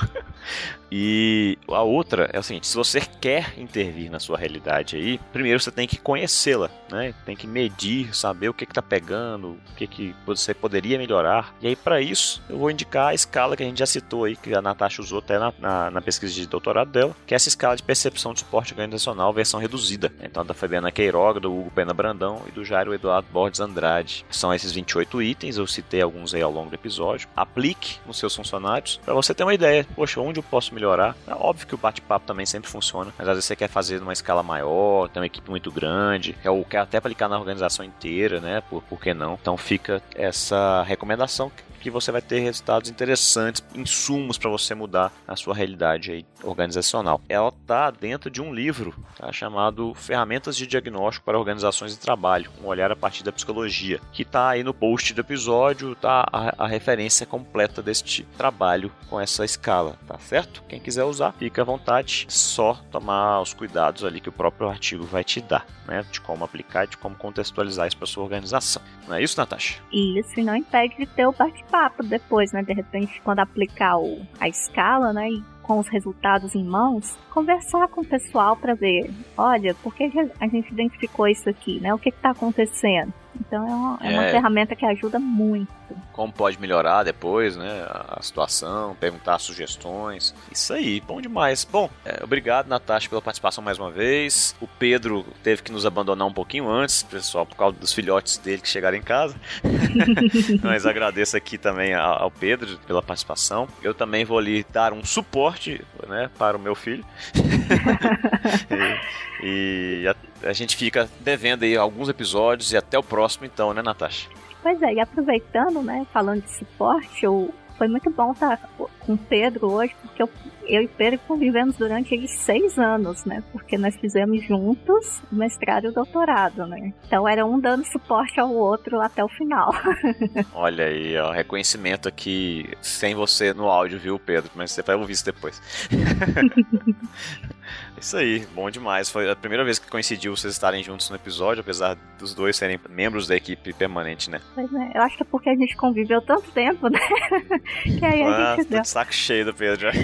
E a outra é o seguinte: se você quer intervir na sua realidade aí, primeiro você tem que conhecê-la, né? Tem que medir, saber o que está pegando, o que, que você poderia melhorar. E aí, para isso, eu vou indicar a escala que a gente já citou aí, que a Natasha usou até na, na, na pesquisa de doutorado dela, que é essa escala de percepção de suporte organizacional, versão reduzida. Então, da Fabiana Queiroga, do Hugo Pena Brandão e do Jairo Eduardo Borges Andrade. São esses 28 itens, eu citei alguns aí ao longo do episódio. Aplique nos seus funcionários para você ter uma ideia. Poxa, onde eu posso melhorar? É óbvio que o bate-papo também sempre funciona, mas às vezes você quer fazer numa escala maior, tem uma equipe muito grande, ou quer até aplicar na organização inteira, né? Por, por que não? Então fica essa recomendação que você vai ter resultados interessantes, insumos para você mudar a sua realidade aí, organizacional. Ela está dentro de um livro tá, chamado Ferramentas de Diagnóstico para Organizações de Trabalho, um olhar a partir da psicologia, que está aí no post do episódio, tá a, a referência completa deste trabalho com essa escala, tá certo? Quem quiser usar, fica à vontade, só tomar os cuidados ali que o próprio artigo vai te dar, né, de como aplicar, de como contextualizar isso para sua organização. Não é isso, Natasha? Isso, e não impede de ter o bate papo depois, né? De repente, quando aplicar o, a escala, né? E com os resultados em mãos, conversar com o pessoal para ver, olha, por que a gente identificou isso aqui, né? O que está acontecendo? Então é uma, é uma é. ferramenta que ajuda muito. Como pode melhorar depois, né? A situação, perguntar sugestões. Isso aí, bom demais. Bom, é, obrigado, Natasha, pela participação mais uma vez. O Pedro teve que nos abandonar um pouquinho antes, pessoal, por causa dos filhotes dele que chegaram em casa. Mas agradeço aqui também ao Pedro pela participação. Eu também vou lhe dar um suporte né, para o meu filho. e, e a, a gente fica devendo aí alguns episódios e até o próximo então, né, Natasha? Pois é, e aproveitando, né, falando de suporte, eu, foi muito bom estar com o Pedro hoje, porque eu, eu e Pedro convivemos durante seis anos, né? Porque nós fizemos juntos o mestrado e o doutorado, né? Então era um dando suporte ao outro até o final. Olha aí, ó, reconhecimento aqui sem você no áudio, viu, Pedro? Mas você vai ouvir isso depois. Isso aí, bom demais. Foi a primeira vez que coincidiu vocês estarem juntos no episódio, apesar dos dois serem membros da equipe permanente, né? Pois é, eu acho que é porque a gente conviveu tanto tempo, né? que aí a ah, gente deu. de saco cheio do Pedro.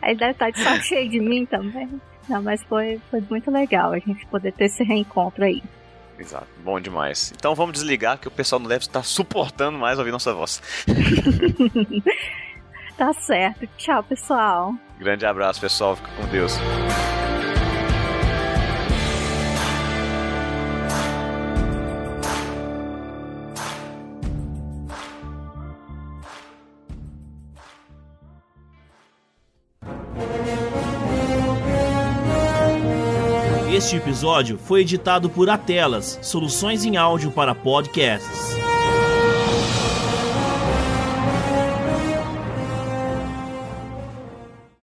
Aí deve estar de saco cheio de mim também. Não, mas foi, foi muito legal a gente poder ter esse reencontro aí. Exato, bom demais. Então vamos desligar que o pessoal não deve estar suportando mais ouvir nossa voz. tá certo. Tchau, pessoal. Grande abraço, pessoal. Fica com Deus. Este episódio foi editado por Atelas, soluções em áudio para podcasts.